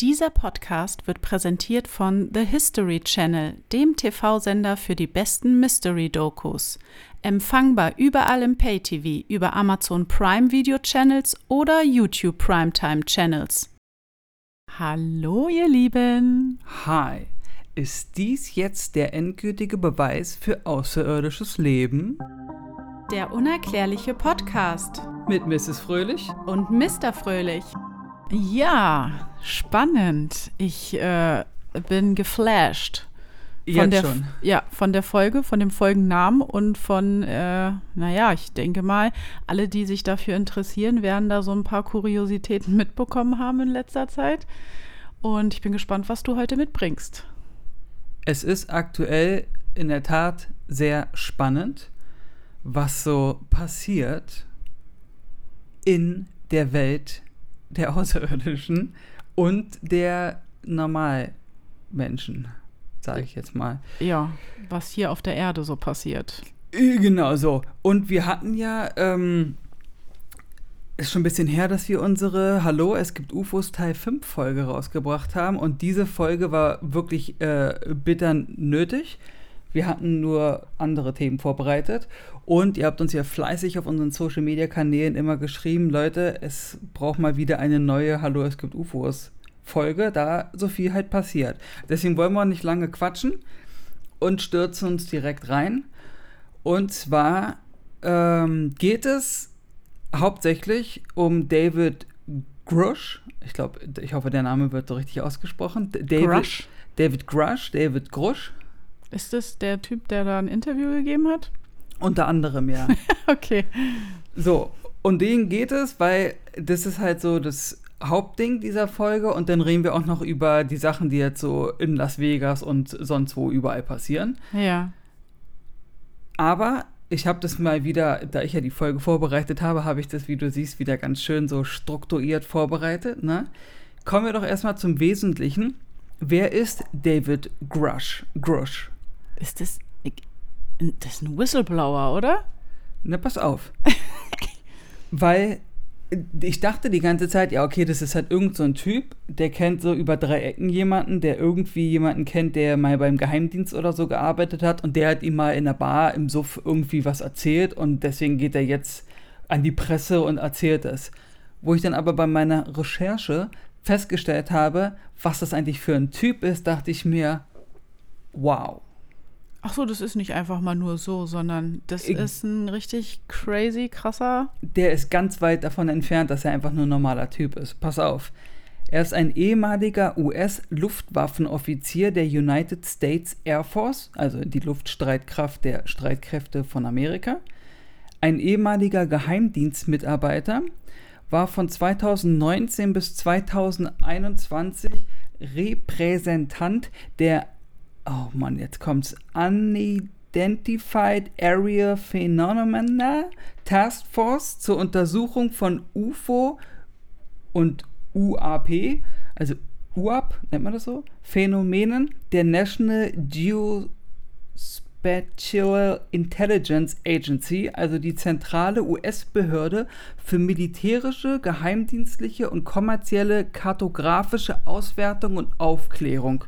Dieser Podcast wird präsentiert von The History Channel, dem TV-Sender für die besten Mystery-Dokus. Empfangbar überall im Pay-TV, über Amazon Prime Video Channels oder YouTube Primetime Channels. Hallo, ihr Lieben! Hi, ist dies jetzt der endgültige Beweis für außerirdisches Leben? Der unerklärliche Podcast Mit Mrs. Fröhlich? und Mr. Fröhlich. Ja, spannend. Ich äh, bin geflasht. Von Jetzt der, schon. Ja, von der Folge, von dem Folgennamen und von, äh, naja, ich denke mal, alle, die sich dafür interessieren, werden da so ein paar Kuriositäten mitbekommen haben in letzter Zeit. Und ich bin gespannt, was du heute mitbringst. Es ist aktuell in der Tat sehr spannend, was so passiert in der Welt der Außerirdischen und der Normalmenschen, sage ich jetzt mal. Ja, was hier auf der Erde so passiert. Genau so. Und wir hatten ja, ähm, ist schon ein bisschen her, dass wir unsere Hallo, es gibt UFOs Teil 5 Folge rausgebracht haben. Und diese Folge war wirklich äh, bitter nötig. Wir hatten nur andere Themen vorbereitet. Und ihr habt uns ja fleißig auf unseren Social Media Kanälen immer geschrieben, Leute, es braucht mal wieder eine neue Hallo, es gibt UFOs Folge, da so viel halt passiert. Deswegen wollen wir nicht lange quatschen und stürzen uns direkt rein. Und zwar ähm, geht es hauptsächlich um David Grush. Ich glaube, ich hoffe, der Name wird so richtig ausgesprochen. David Grush? David Grush, David Grush. Ist das der Typ, der da ein Interview gegeben hat? Unter anderem, ja. Okay. so, und denen geht es, weil das ist halt so das Hauptding dieser Folge. Und dann reden wir auch noch über die Sachen, die jetzt so in Las Vegas und sonst wo überall passieren. Ja. Aber ich habe das mal wieder, da ich ja die Folge vorbereitet habe, habe ich das, wie du siehst, wieder ganz schön so strukturiert vorbereitet. Ne? Kommen wir doch erstmal zum Wesentlichen. Wer ist David Grush? Grush. Ist das. Das ist ein Whistleblower, oder? Na, pass auf. Weil ich dachte die ganze Zeit, ja, okay, das ist halt irgend so ein Typ, der kennt so über drei Ecken jemanden, der irgendwie jemanden kennt, der mal beim Geheimdienst oder so gearbeitet hat und der hat ihm mal in der Bar im Suff irgendwie was erzählt und deswegen geht er jetzt an die Presse und erzählt es. Wo ich dann aber bei meiner Recherche festgestellt habe, was das eigentlich für ein Typ ist, dachte ich mir, wow. Ach so, das ist nicht einfach mal nur so, sondern das Ich- ist ein richtig crazy, krasser. der ist ganz weit davon entfernt, dass er einfach nur ein normaler Typ ist. Pass auf. Er ist ein ehemaliger US-Luftwaffenoffizier der United States Air Force, also die Luftstreitkraft der Streitkräfte von Amerika. Ein ehemaliger Geheimdienstmitarbeiter, war von 2019 bis 2021 Repräsentant der, oh Mann, jetzt kommt's, Unidentified Area Phenomena Task Force zur Untersuchung von UFO und UAP, also UAP, nennt man das so, Phänomenen der National Geospatial Intelligence Agency, also die zentrale US-Behörde für militärische, geheimdienstliche und kommerzielle kartografische Auswertung und Aufklärung.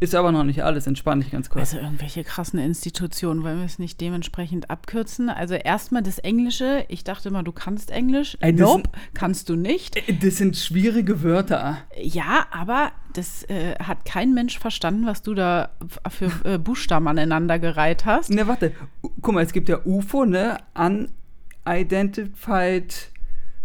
Ist aber noch nicht alles, entspann dich ganz kurz. Also irgendwelche krassen Institutionen, wollen wir es nicht dementsprechend abkürzen? Also erstmal das Englische. Ich dachte mal, du kannst Englisch. Ey, nope, kannst du nicht. Das sind schwierige Wörter. Ja, aber das äh, hat kein Mensch verstanden, was du da für äh, Buchstaben aneinander gereiht hast. Ne, warte. Guck mal, es gibt ja UFO, ne? Unidentified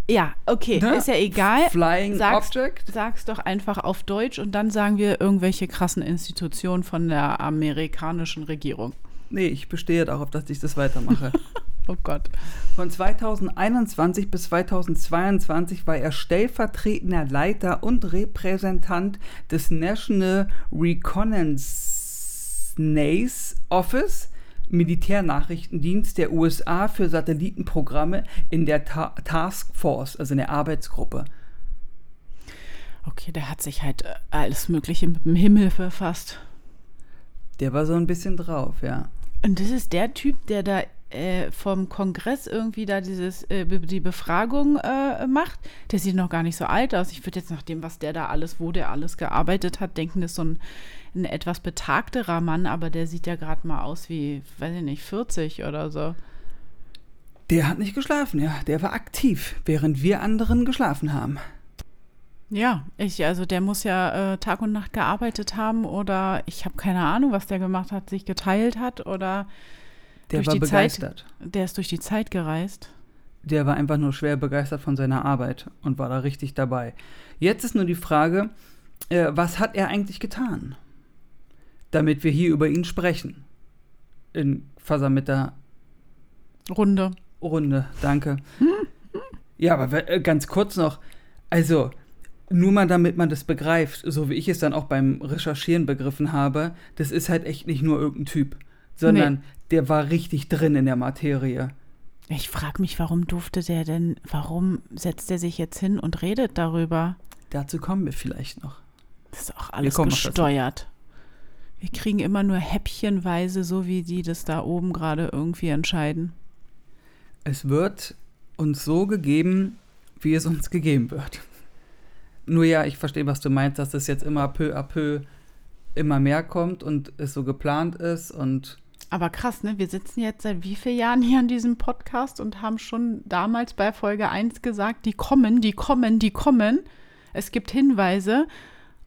Ja, okay, Ne? ist ja egal. Flying sag's, Object. Sag's doch einfach auf Deutsch und dann sagen wir irgendwelche krassen Institutionen von der amerikanischen Regierung. Nee, ich bestehe darauf, dass ich das weitermache. Oh Gott. Von 2021 bis 2022 war er stellvertretender Leiter und Repräsentant des National Reconnaissance Office, Militärnachrichtendienst der USA für Satellitenprogramme in der Ta Task Force, also in der Arbeitsgruppe. Okay, der hat sich halt äh, alles Mögliche mit dem Himmel befasst. Der war so ein bisschen drauf, ja. Und das ist der Typ, der da äh, vom Kongress irgendwie da dieses, äh, die Befragung äh, macht. Der sieht noch gar nicht so alt aus. Ich würde jetzt nach dem, was der da alles, wo der alles gearbeitet hat, denken, das ist so ein, ein etwas betagterer Mann, aber der sieht ja gerade mal aus wie, weiß ich nicht, 40 oder so. Der hat nicht geschlafen, ja. Der war aktiv, während wir anderen geschlafen haben. Ja, ich, also der muss ja äh, Tag und Nacht gearbeitet haben oder ich habe keine Ahnung, was der gemacht hat, sich geteilt hat oder Der durch war die begeistert. Zeit. Der ist durch die Zeit gereist. Der war einfach nur schwer begeistert von seiner Arbeit und war da richtig dabei. Jetzt ist nur die Frage, äh, was hat er eigentlich getan, damit wir hier über ihn sprechen? In versammelter Runde. Runde, danke. Ja, aber äh, ganz kurz noch, also nur mal damit man das begreift, so wie ich es dann auch beim Recherchieren begriffen habe, das ist halt echt nicht nur irgendein Typ, sondern der war richtig drin in der Materie. Ich frage mich, warum durfte der denn, warum setzt er sich jetzt hin und redet darüber? Dazu kommen wir vielleicht noch. Das ist auch alles gesteuert. Wir kriegen immer nur häppchenweise, so wie die das da oben gerade irgendwie entscheiden. Es wird uns so gegeben, wie es uns gegeben wird. Nur ja, ich verstehe, was du meinst, dass es jetzt immer peu à peu immer mehr kommt und es so geplant ist und Aber krass, ne? Wir sitzen jetzt seit wie vielen Jahren hier an diesem Podcast und haben schon damals bei Folge 1 gesagt, die kommen, die kommen, die kommen. Es gibt Hinweise.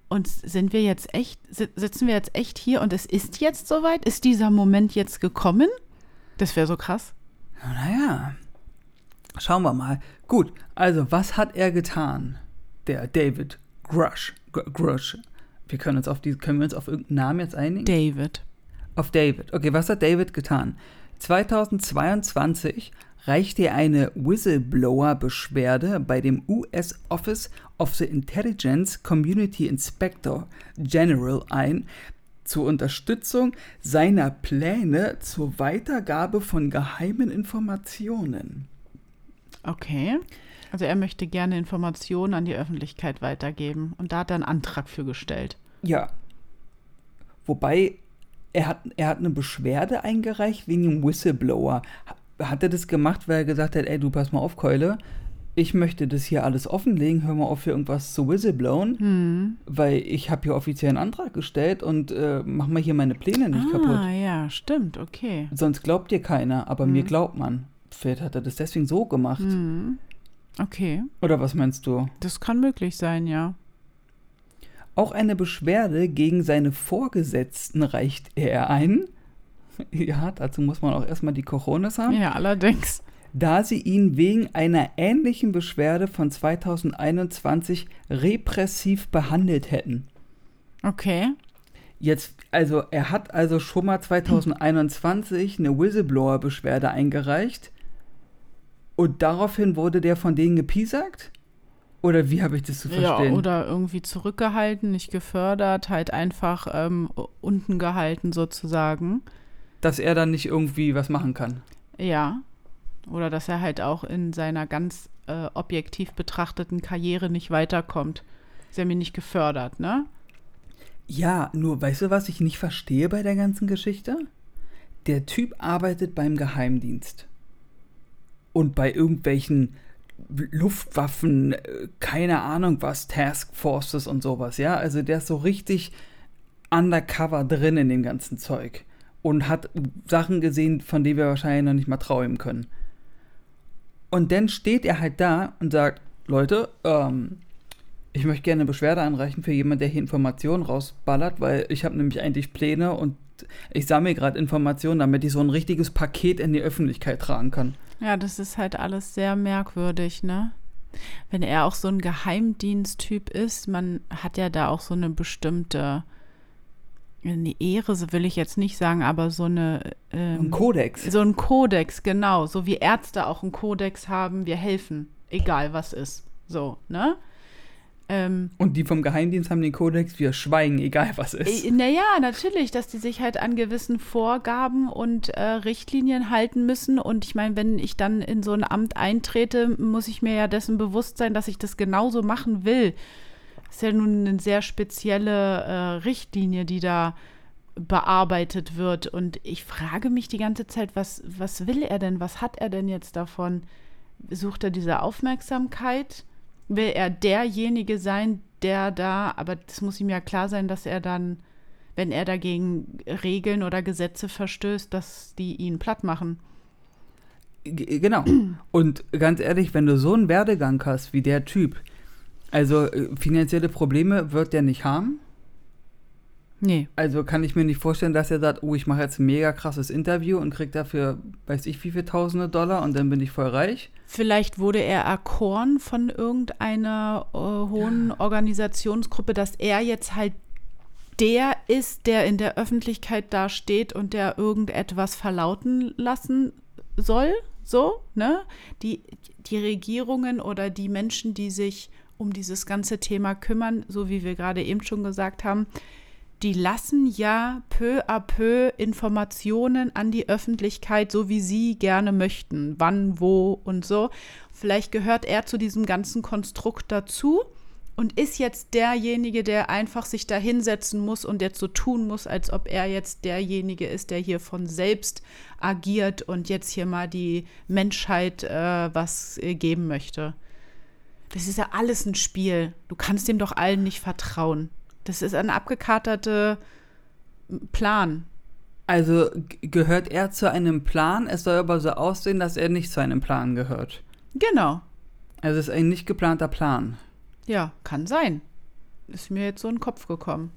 Und sind wir jetzt echt, si- sitzen wir jetzt echt hier und es ist jetzt soweit? Ist dieser Moment jetzt gekommen? Das wäre so krass. Naja, schauen wir mal. Gut, also was hat er getan? Der David Grush. Gr- Grush. Wir können uns auf die, können wir uns auf irgendeinen Namen jetzt einigen? David. Auf David. Okay, was hat David getan? 2022 reichte er eine Whistleblower-Beschwerde bei dem US Office of the Intelligence Community Inspector General ein zur Unterstützung seiner Pläne zur Weitergabe von geheimen Informationen. Okay. Also er möchte gerne Informationen an die Öffentlichkeit weitergeben. Und da hat er einen Antrag für gestellt. Ja. Wobei, er hat, er hat eine Beschwerde eingereicht wegen einem Whistleblower. Ha- Hat er das gemacht, weil er gesagt hat, ey, du pass mal auf, Keule, ich möchte das hier alles offenlegen, hör mal auf, hier irgendwas zu whistleblowen, Hm. weil ich habe hier offiziell einen Antrag gestellt und äh, mach mal hier meine Pläne nicht kaputt. Ah, ja, stimmt, okay. Sonst glaubt dir keiner, aber mir Mhm. glaubt man. Vielleicht hat er das deswegen so gemacht. Hm. Okay, Oder was meinst du? das kann möglich sein, ja. Auch eine Beschwerde gegen seine Vorgesetzten reicht er ein. Ja, dazu muss man auch erstmal die Coronas haben. Ja, allerdings. Da sie ihn wegen einer ähnlichen Beschwerde von 2021 repressiv behandelt hätten. Okay. Jetzt, also er hat also schon mal 2021 eine Whistleblower-Beschwerde eingereicht und daraufhin wurde der von denen gepiesackt? Oder wie habe ich das zu Ja, verstehen? oder irgendwie zurückgehalten, nicht gefördert, halt einfach ähm, unten gehalten sozusagen. Dass er dann nicht irgendwie was machen kann. Ja. Oder dass er halt auch in seiner ganz äh, objektiv betrachteten Karriere nicht weiterkommt. Ist ja mir nicht gefördert, ne? Ja, nur weißt du, was ich nicht verstehe bei der ganzen Geschichte? Der Typ arbeitet beim Geheimdienst. Und bei irgendwelchen Luftwaffen, äh, keine Ahnung was, Taskforces und sowas, ja? Also der ist so richtig undercover drin in dem ganzen Zeug. Und hat Sachen gesehen, von denen wir wahrscheinlich noch nicht mal träumen können. Und dann steht er halt da und sagt, Leute, ähm, ich möchte gerne eine Beschwerde einreichen für jemanden, der hier Informationen rausballert, weil ich habe nämlich eigentlich Pläne und ich sammle gerade Informationen, damit ich so ein richtiges Paket in die Öffentlichkeit tragen kann. Ja, das ist halt alles sehr merkwürdig, ne? Wenn er auch so ein Geheimdiensttyp ist, man hat ja da auch so eine bestimmte eine Ehre, so will ich jetzt nicht sagen, aber so eine ähm, Ein Kodex. so ein Kodex, genau, so wie Ärzte auch einen Kodex haben, wir helfen, egal was ist. So, ne? Ähm, Und die vom Geheimdienst haben den Kodex, wir schweigen, egal was ist. Äh, Naja, natürlich, dass die sich halt an gewissen Vorgaben und äh, Richtlinien halten müssen. Und ich meine, wenn ich dann in so ein Amt eintrete, muss ich mir ja dessen bewusst sein, dass ich das genauso machen will. Ist ja nun eine sehr spezielle äh, Richtlinie, die da bearbeitet wird. Und ich frage mich die ganze Zeit, was, was will er denn? Was hat er denn jetzt davon? Sucht er diese Aufmerksamkeit? Will er derjenige sein, der da, aber das muss ihm ja klar sein, dass er dann, wenn er dagegen Regeln oder Gesetze verstößt, dass die ihn platt machen. Genau. Und ganz ehrlich, wenn du so einen Werdegang hast wie der Typ, also äh, finanzielle Probleme wird der nicht haben. Nee. Also kann ich mir nicht vorstellen, dass er sagt, oh, ich mache jetzt ein mega krasses Interview und krieg dafür, weiß ich wie viel Tausende Dollar und dann bin ich voll reich. Vielleicht wurde er erkoren von irgendeiner äh, hohen ja. Organisationsgruppe, dass er jetzt halt der ist, der in der Öffentlichkeit da steht und der irgendetwas verlauten lassen soll, so, ne? Die, die Regierungen oder die Menschen, die sich um dieses ganze Thema kümmern, so wie wir gerade eben schon gesagt haben, die lassen ja peu à peu Informationen an die Öffentlichkeit, so wie sie gerne möchten, wann, wo und so. Vielleicht gehört er zu diesem ganzen Konstrukt dazu und ist jetzt derjenige, der einfach sich da hinsetzen muss und jetzt so tun muss, als ob er jetzt derjenige ist, der hier von selbst agiert und jetzt hier mal die Menschheit äh, was äh, geben möchte. Das ist ja alles ein Spiel. Du kannst dem doch allen nicht vertrauen. Das ist ein abgekaterter Plan. Also gehört er zu einem Plan, es soll aber so aussehen, dass er nicht zu einem Plan gehört. Genau. Also es ist ein nicht geplanter Plan. Ja, kann sein. Ist mir jetzt so in den Kopf gekommen.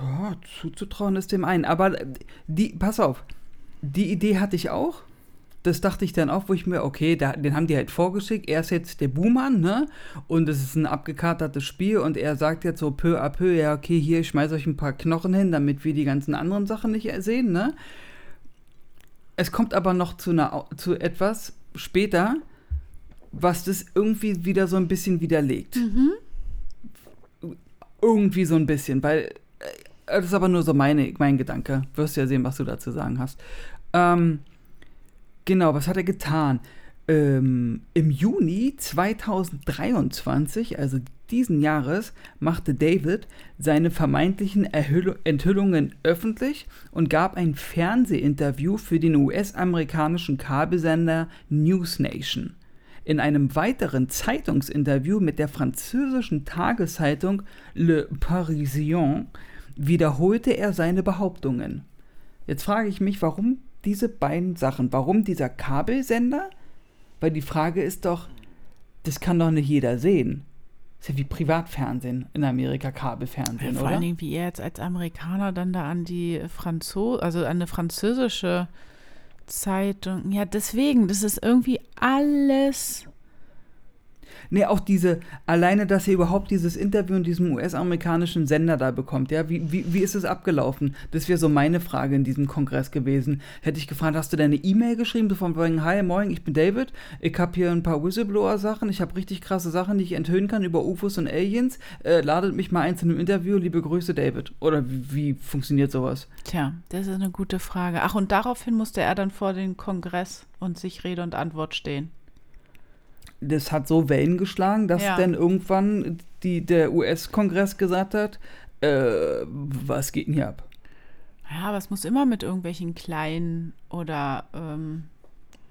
Ja, zuzutrauen ist dem einen. Aber die, pass auf, die Idee hatte ich auch das dachte ich dann auch, wo ich mir, okay, da, den haben die halt vorgeschickt. Er ist jetzt der Buhmann, ne? Und es ist ein abgekatertes Spiel und er sagt jetzt so peu à peu, ja, okay, hier, ich schmeiß euch ein paar Knochen hin, damit wir die ganzen anderen Sachen nicht sehen, ne? Es kommt aber noch zu, einer, zu etwas später, was das irgendwie wieder so ein bisschen widerlegt. Mhm. Irgendwie so ein bisschen, weil äh, das ist aber nur so meine, mein Gedanke. Wirst ja sehen, was du dazu sagen hast. Ähm, Genau, was hat er getan? Ähm, Im Juni 2023, also diesen Jahres, machte David seine vermeintlichen Erhüll Enthüllungen öffentlich und gab ein Fernsehinterview für den US-amerikanischen Kabelsender News Nation. In einem weiteren Zeitungsinterview mit der französischen Tageszeitung Le Parisien wiederholte er seine Behauptungen. Jetzt frage ich mich, warum diese beiden Sachen. Warum dieser Kabelsender? Weil die Frage ist doch, das kann doch nicht jeder sehen. Das ist ja wie Privatfernsehen in Amerika, Kabelfernsehen, ja, vor oder? Vor allem, wie er jetzt als Amerikaner dann da an die Franzose, also an eine französische Zeitung. Ja, deswegen, das ist irgendwie alles Nee, auch diese, alleine, dass er überhaupt dieses Interview in diesem US-amerikanischen Sender da bekommt, ja, wie, wie, wie ist es abgelaufen? Das wäre so meine Frage in diesem Kongress gewesen. Hätte ich gefragt, hast du deine E-Mail geschrieben, so von wegen, hi, moin, ich bin David, ich habe hier ein paar Whistleblower-Sachen, ich habe richtig krasse Sachen, die ich enthüllen kann über UFOs und Aliens, äh, ladet mich mal ein zu einem Interview, liebe Grüße, David. Oder wie, wie funktioniert sowas? Tja, das ist eine gute Frage. Ach, und daraufhin musste er dann vor den Kongress und sich Rede und Antwort stehen das hat so Wellen geschlagen, dass ja. dann irgendwann die, der US-Kongress gesagt hat, äh, was geht denn hier ab? Ja, aber es muss immer mit irgendwelchen kleinen oder ähm,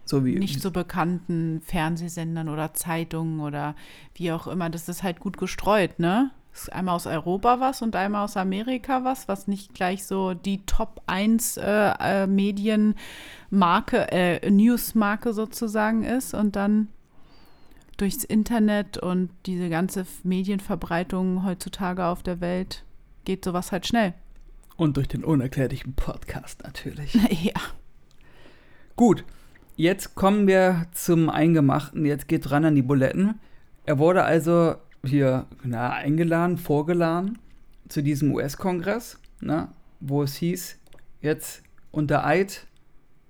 so nicht so bekannten Fernsehsendern oder Zeitungen oder wie auch immer, das ist halt gut gestreut, ne? Ist einmal aus Europa was und einmal aus Amerika was, was nicht gleich so die Top 1 äh, äh, Medienmarke, äh, Newsmarke sozusagen ist und dann durchs Internet und diese ganze Medienverbreitung heutzutage auf der Welt geht sowas halt schnell. Und durch den unerklärlichen Podcast natürlich. ja. Gut, jetzt kommen wir zum Eingemachten. Jetzt geht ran an die Buletten. Er wurde also hier na, eingeladen, vorgeladen zu diesem US-Kongress, wo es hieß, jetzt unter Eid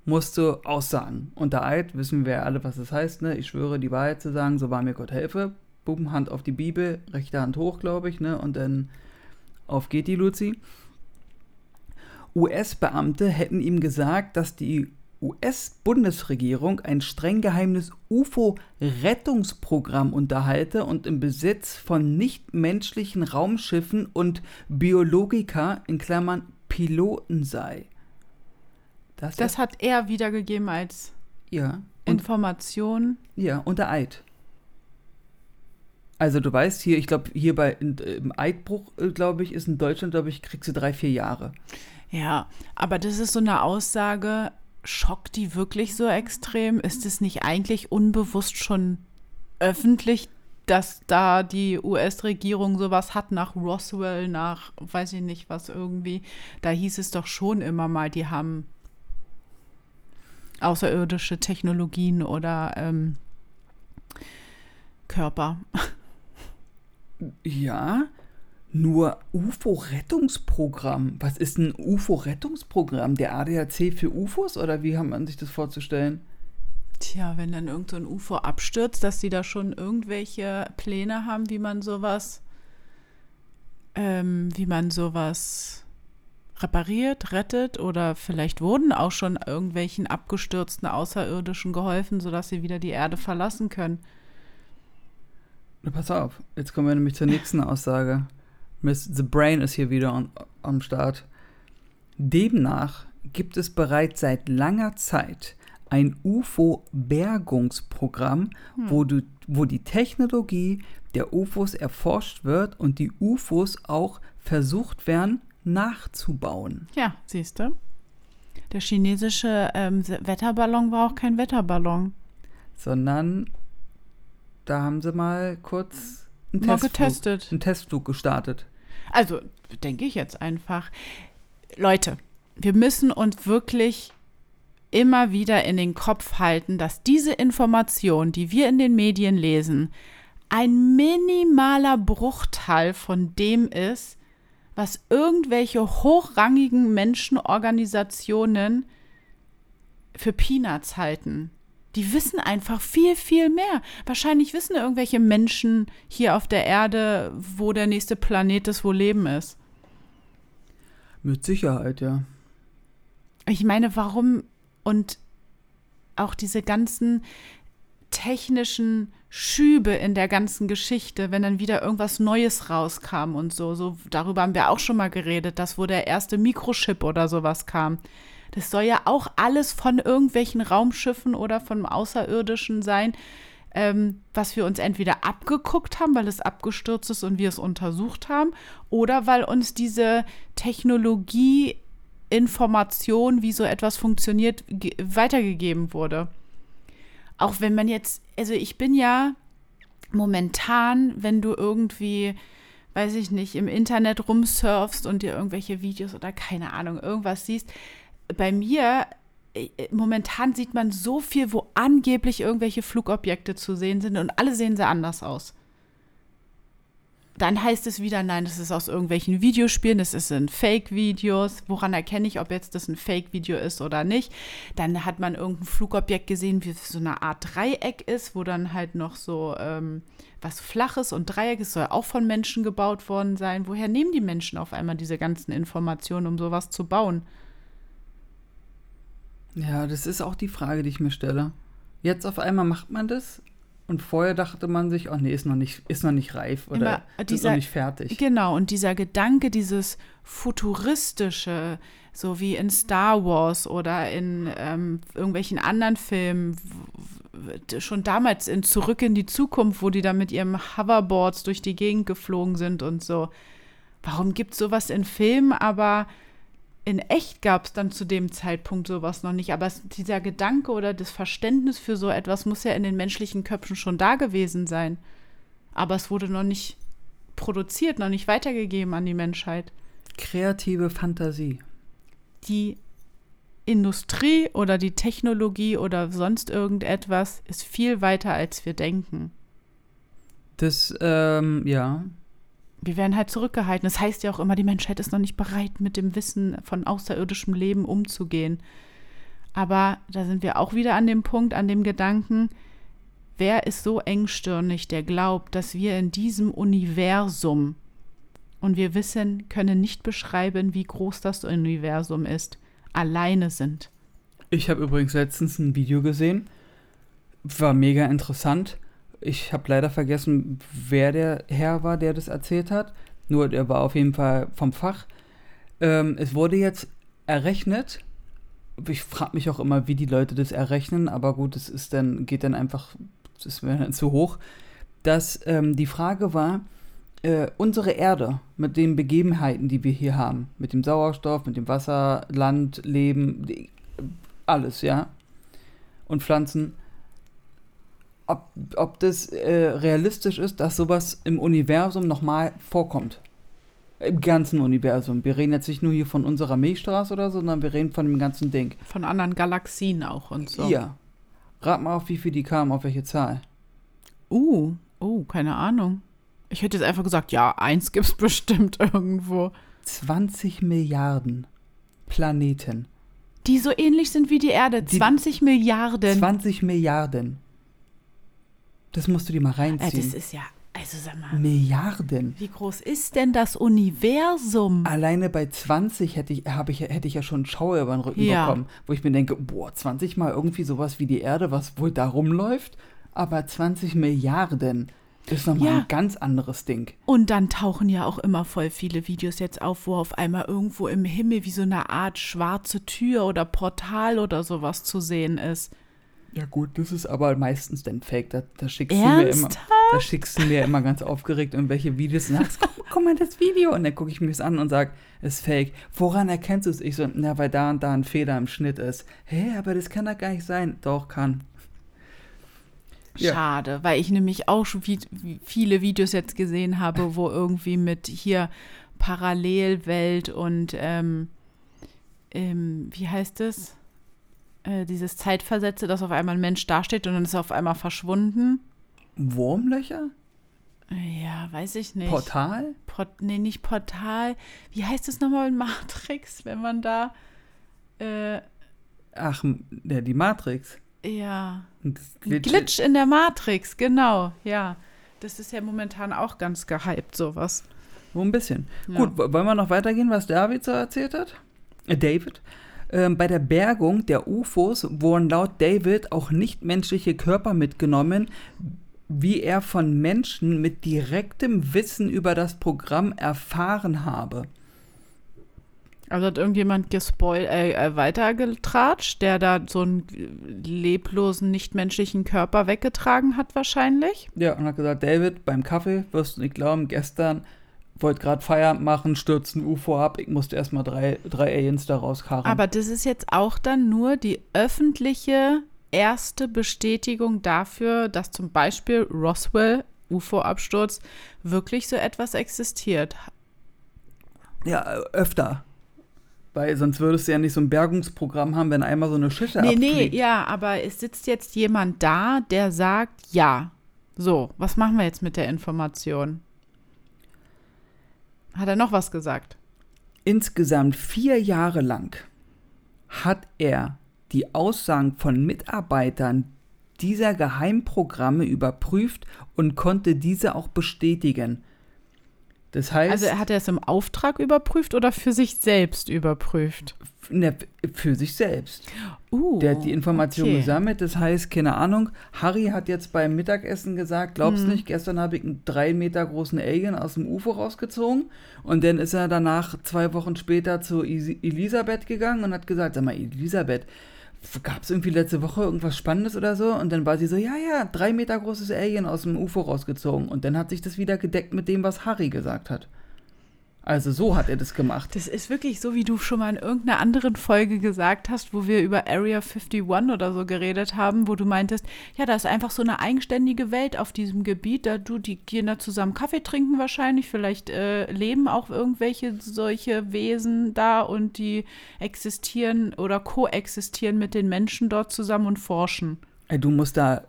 musst du aussagen. Unter Eid wissen wir alle, was das heißt. Ne? Ich schwöre, die Wahrheit zu sagen, so war mir Gott helfe. Buben, Hand auf die Bibel, rechte Hand hoch, glaube ich, ne? Und dann auf geht die Luzi. US-Beamte hätten ihm gesagt, dass die US-Bundesregierung ein streng geheimes UFO-Rettungsprogramm unterhalte und im Besitz von nichtmenschlichen Raumschiffen und Biologika in Klammern Piloten sei. Das, das hat er wiedergegeben als ja, Information. Ja, unter Eid. Also du weißt hier, ich glaube, hier bei im Eidbruch, äh, glaube ich, ist in Deutschland, glaube ich, kriegst du drei, vier Jahre. Ja, aber das ist so eine Aussage, schockt die wirklich so extrem? Ist es nicht eigentlich unbewusst schon öffentlich, dass da die US-Regierung sowas hat nach Roswell, nach weiß ich nicht was irgendwie? Da hieß es doch schon immer mal, die haben außerirdische Technologien oder ähm, Körper. Ja, nur UFO-Rettungsprogramm. Was ist ein UFO-Rettungsprogramm? Der ADAC für UFOs oder wie hat man sich das vorzustellen? Tja, wenn dann irgend so ein UFO abstürzt, dass die da schon irgendwelche Pläne haben, wie man sowas, ähm, wie man sowas repariert, rettet oder vielleicht wurden auch schon irgendwelchen abgestürzten Außerirdischen geholfen, sodass sie wieder die Erde verlassen können. Pass auf, jetzt kommen wir nämlich zur nächsten Aussage. Miss The Brain ist hier wieder on, am Start. Demnach gibt es bereits seit langer Zeit ein UFO-Bergungsprogramm, hm. wo, wo die Technologie der UFOs erforscht wird und die UFOs auch versucht werden nachzubauen. Ja, siehst du. Der chinesische ähm, Wetterballon war auch kein Wetterballon. Sondern da haben sie mal kurz einen, mal Testflug, getestet. einen Testflug gestartet. Also, denke ich jetzt einfach. Leute, wir müssen uns wirklich immer wieder in den Kopf halten, dass diese Information, die wir in den Medien lesen, ein minimaler Bruchteil von dem ist, was irgendwelche hochrangigen Menschenorganisationen für Peanuts halten. Die wissen einfach viel, viel mehr. Wahrscheinlich wissen irgendwelche Menschen hier auf der Erde, wo der nächste Planet ist, wo Leben ist. Mit Sicherheit, ja. Ich meine, warum und auch diese ganzen technischen Schübe in der ganzen Geschichte, wenn dann wieder irgendwas Neues rauskam und so. So darüber haben wir auch schon mal geredet, dass wo der erste Mikrochip oder sowas kam. Das soll ja auch alles von irgendwelchen Raumschiffen oder von Außerirdischen sein, ähm, was wir uns entweder abgeguckt haben, weil es abgestürzt ist und wir es untersucht haben, oder weil uns diese Technologie Information, wie so etwas funktioniert, weitergegeben wurde. Auch wenn man jetzt, also ich bin ja momentan, wenn du irgendwie, weiß ich nicht, im Internet rumsurfst und dir irgendwelche Videos oder keine Ahnung, irgendwas siehst, bei mir äh, momentan sieht man so viel, wo angeblich irgendwelche Flugobjekte zu sehen sind und alle sehen sie anders aus. Dann heißt es wieder, nein, das ist aus irgendwelchen Videospielen, das sind Fake-Videos. Woran erkenne ich, ob jetzt das ein Fake-Video ist oder nicht? Dann hat man irgendein Flugobjekt gesehen, wie so eine Art Dreieck ist, wo dann halt noch so ähm, was Flaches und Dreieck ist, soll auch von Menschen gebaut worden sein. Woher nehmen die Menschen auf einmal diese ganzen Informationen, um sowas zu bauen? Ja, das ist auch die Frage, die ich mir stelle. Jetzt auf einmal macht man das und vorher dachte man sich, oh nee, ist noch nicht, ist noch nicht reif oder dieser, ist noch nicht fertig. Genau, und dieser Gedanke, dieses futuristische, so wie in Star Wars oder in ähm, irgendwelchen anderen Filmen, schon damals in Zurück in die Zukunft, wo die da mit ihrem Hoverboards durch die Gegend geflogen sind und so. Warum gibt es sowas in Filmen, aber in echt gab es dann zu dem Zeitpunkt sowas noch nicht. Aber es, dieser Gedanke oder das Verständnis für so etwas muss ja in den menschlichen Köpfen schon da gewesen sein. Aber es wurde noch nicht produziert, noch nicht weitergegeben an die Menschheit. Kreative Fantasie. Die Industrie oder die Technologie oder sonst irgendetwas ist viel weiter, als wir denken. Das, ähm, ja, wir werden halt zurückgehalten. Das heißt ja auch immer, die Menschheit ist noch nicht bereit, mit dem Wissen von außerirdischem Leben umzugehen. Aber da sind wir auch wieder an dem Punkt, an dem Gedanken, wer ist so engstirnig, der glaubt, dass wir in diesem Universum, und wir wissen, können nicht beschreiben, wie groß das Universum ist, alleine sind. Ich habe übrigens letztens ein Video gesehen, war mega interessant ich habe leider vergessen, wer der Herr war, der das erzählt hat. Nur der war auf jeden Fall vom Fach. Ähm, es wurde jetzt errechnet. Ich frage mich auch immer, wie die Leute das errechnen, aber gut, es ist dann, geht dann einfach, das wäre dann zu hoch. Dass ähm, die Frage war, äh, unsere Erde mit den Begebenheiten, die wir hier haben, mit dem Sauerstoff, mit dem Wasser, Land, Leben, die, alles, ja, und Pflanzen, ob, ob das äh, realistisch ist, dass sowas im Universum nochmal vorkommt. Im ganzen Universum. Wir reden jetzt nicht nur hier von unserer Milchstraße oder so, sondern wir reden von dem ganzen Ding. Von anderen Galaxien auch und so. Ja. Rat mal auf, wie viel die kamen, auf welche Zahl. Uh, oh, keine Ahnung. Ich hätte jetzt einfach gesagt, ja, eins gibt's bestimmt irgendwo. 20 Milliarden Planeten. Die so ähnlich sind wie die Erde. Die- 20 Milliarden. 20 Milliarden. Das musst du dir mal äh, reinziehen. das ist ja, also sag mal, Milliarden. wie groß ist denn das Universum? Alleine bei 20 hätte ich, ich, hätte ich ja schon Schauer über den Rücken Ja. bekommen, wo ich mir denke, boah, 20 mal irgendwie sowas wie die Erde, was wohl da rumläuft, aber 20 Milliarden ist nochmal Ja. ein ganz anderes Ding. Und dann tauchen ja auch immer voll viele Videos jetzt auf, wo auf einmal irgendwo im Himmel wie so eine Art schwarze Tür oder Portal oder sowas zu sehen ist. Ja gut, das ist aber meistens dann Fake, da, da schickst du mir immer, da schickst du mir immer ganz aufgeregt irgendwelche Videos und sagst, guck, guck mal das Video und dann gucke ich mir das an und sag, ist Fake. Woran erkennst du es? Ich so, na, weil da und da ein Fehler im Schnitt ist. Hä, aber das kann doch gar nicht sein. Doch, kann. Ja. Schade, weil ich nämlich auch schon viele Videos jetzt gesehen habe, wo irgendwie mit hier Parallelwelt und ähm, ähm, wie heißt es? Äh, dieses Zeitversetze, dass auf einmal ein Mensch dasteht und dann ist er auf einmal verschwunden. Wurmlöcher? Ja, weiß ich nicht. Portal? Port, nee, nicht Portal. Wie heißt es nochmal in Matrix, wenn man da äh, Ach, ja, die Matrix. ja. Das Glitch in der Matrix, genau, ja. Das ist ja momentan auch ganz gehypt, sowas. Nur ein bisschen. Ja. Gut, wollen wir noch weitergehen, was David so erzählt hat? Äh, David? Ähm, bei der Bergung der UFOs wurden laut David auch nichtmenschliche Körper mitgenommen, wie er von Menschen mit direktem Wissen über das Programm erfahren habe. Also hat irgendjemand gespoil äh, äh, weitergetratscht, der da so einen leblosen, nichtmenschlichen Körper weggetragen hat, wahrscheinlich. Ja, und hat gesagt, David, beim Kaffee, wirst du nicht glauben, gestern wollte gerade Feierabend machen, stürzt ein UFO ab, ich musste erstmal drei, drei Aliens da rauskarren. Aber das ist jetzt auch dann nur die öffentliche erste Bestätigung dafür, dass zum Beispiel Roswell, UFO-Absturz, wirklich so etwas existiert. Ja, öfter. Weil sonst würdest du ja nicht so ein Bergungsprogramm haben, wenn einmal so eine Schüsse Nee, nee, abfliegt. ja, aber es sitzt jetzt jemand da, der sagt, ja. So, was machen wir jetzt mit der Information? Hat er noch was gesagt? Insgesamt vier Jahre lang hat er die Aussagen von Mitarbeitern dieser Geheimprogramme überprüft und konnte diese auch bestätigen. Das heißt, Also hat er es im Auftrag überprüft oder für sich selbst überprüft? Ne, für sich selbst. Uh, Der hat die Information okay. gesammelt. Das heißt, keine Ahnung, Harry hat jetzt beim Mittagessen gesagt, glaubst Mhm. nicht, gestern habe ich einen drei Meter großen Alien aus dem UFO rausgezogen. Und dann ist er danach zwei Wochen später zu Elisabeth gegangen und hat gesagt, sag mal, Elisabeth, gab es irgendwie letzte Woche irgendwas Spannendes oder so? Und dann war sie so, ja, ja, drei Meter großes Alien aus dem UFO rausgezogen. Und dann hat sich das wieder gedeckt mit dem, was Harry gesagt hat. Also so hat er das gemacht. Das ist wirklich so, wie du schon mal in irgendeiner anderen Folge gesagt hast, wo wir über Area 51 oder so geredet haben, wo du meintest, ja, da ist einfach so eine eigenständige Welt auf diesem Gebiet. Da du, die gehen da zusammen Kaffee trinken wahrscheinlich, vielleicht äh, leben auch irgendwelche solche Wesen da und die existieren oder koexistieren mit den Menschen dort zusammen und forschen. Ey, Du musst da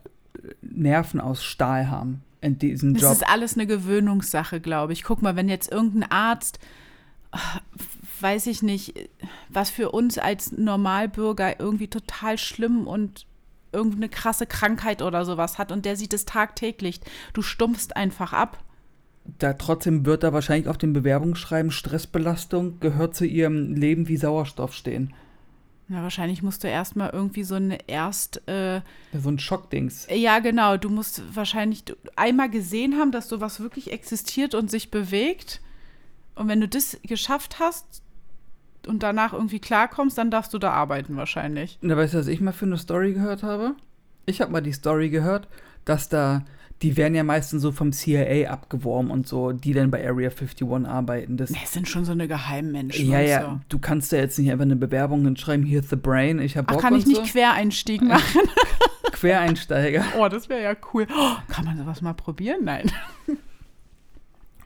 Nerven aus Stahl haben in diesem Das Job. ist alles eine Gewöhnungssache, glaube ich. Guck mal, wenn jetzt irgendein Arzt, ah, weiß ich nicht, was für uns als Normalbürger irgendwie total schlimm und irgendeine krasse Krankheit oder sowas hat und der sieht es tagtäglich. Du stumpfst einfach ab. da trotzdem wird da wahrscheinlich auf dem Bewerbungsschreiben Stressbelastung gehört zu ihrem Leben wie Sauerstoff stehen. Ja, wahrscheinlich musst du erstmal irgendwie so eine Erst, äh, So ein Schockdings. ja genau, du musst wahrscheinlich einmal gesehen haben, dass sowas wirklich existiert und sich bewegt. Und wenn du das geschafft hast, und danach irgendwie klarkommst, dann darfst du da arbeiten wahrscheinlich. Na, weißt du, was ich mal für eine Story gehört habe? Ich habe mal die Story gehört, dass da, die werden ja meistens so vom CIA abgeworben und so, die dann bei Area 51 arbeiten. Das, Das sind schon so eine Geheimmenschen. ja, ja, So. du kannst da jetzt nicht einfach eine Bewerbung hinschreiben, here's the brain, ich habe Ach, Bock kann ich nicht so. Quereinstieg machen? Quereinsteiger. Oh, das wäre ja cool. Oh, kann man sowas mal probieren? Nein.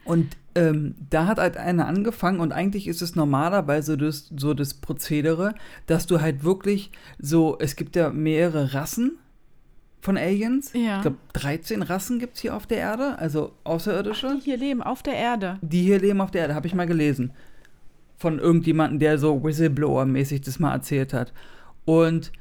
Und ähm, da hat halt einer angefangen und eigentlich ist es normalerweise das, so das Prozedere, dass du halt wirklich so, es gibt ja mehrere Rassen von Aliens. Ja. Ich glaube, 13 Rassen gibt es hier auf der Erde, also Außerirdische. Die hier leben, auf der Erde. die hier leben auf der Erde, habe ich mal gelesen. Von irgendjemandem, der so Whistleblower-mäßig das mal erzählt hat. Und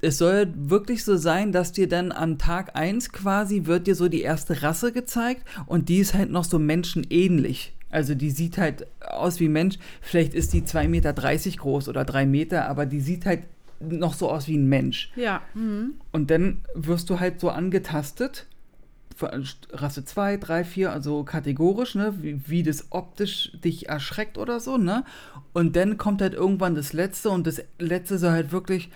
es soll wirklich so sein, dass dir dann am Tag 1 quasi wird dir so die erste Rasse gezeigt und die ist halt noch so menschenähnlich. Also die sieht halt aus wie Mensch. Vielleicht ist die 2,30 Meter groß oder 3 Meter, aber die sieht halt noch so aus wie ein Mensch. Ja. Mhm. Und dann wirst du halt so angetastet. Rasse 2, 3, 4, also kategorisch, ne? Wie, wie das optisch dich erschreckt oder so, ne? Und dann kommt halt irgendwann das Letzte und das Letzte soll halt wirklich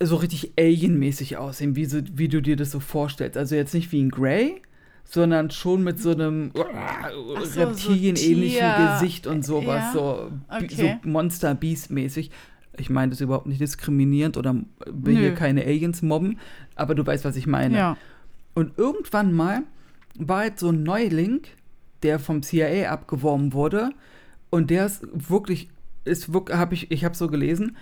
so richtig Alien-mäßig aussehen, wie, so, wie du dir das so vorstellst. Also jetzt nicht wie ein Grey, sondern schon mit so einem so, so reptilienähnlichen Tier- Gesicht und sowas, Ja, so, okay. so Monster-Beast-mäßig. Ich meine das überhaupt nicht diskriminierend oder will hier Nö. keine Aliens mobben, aber du weißt, was ich meine. Ja. Und irgendwann mal war halt so ein Neuling, der vom CIA abgeworben wurde und der ist wirklich, ist wirklich, habe ich, ich habe so gelesen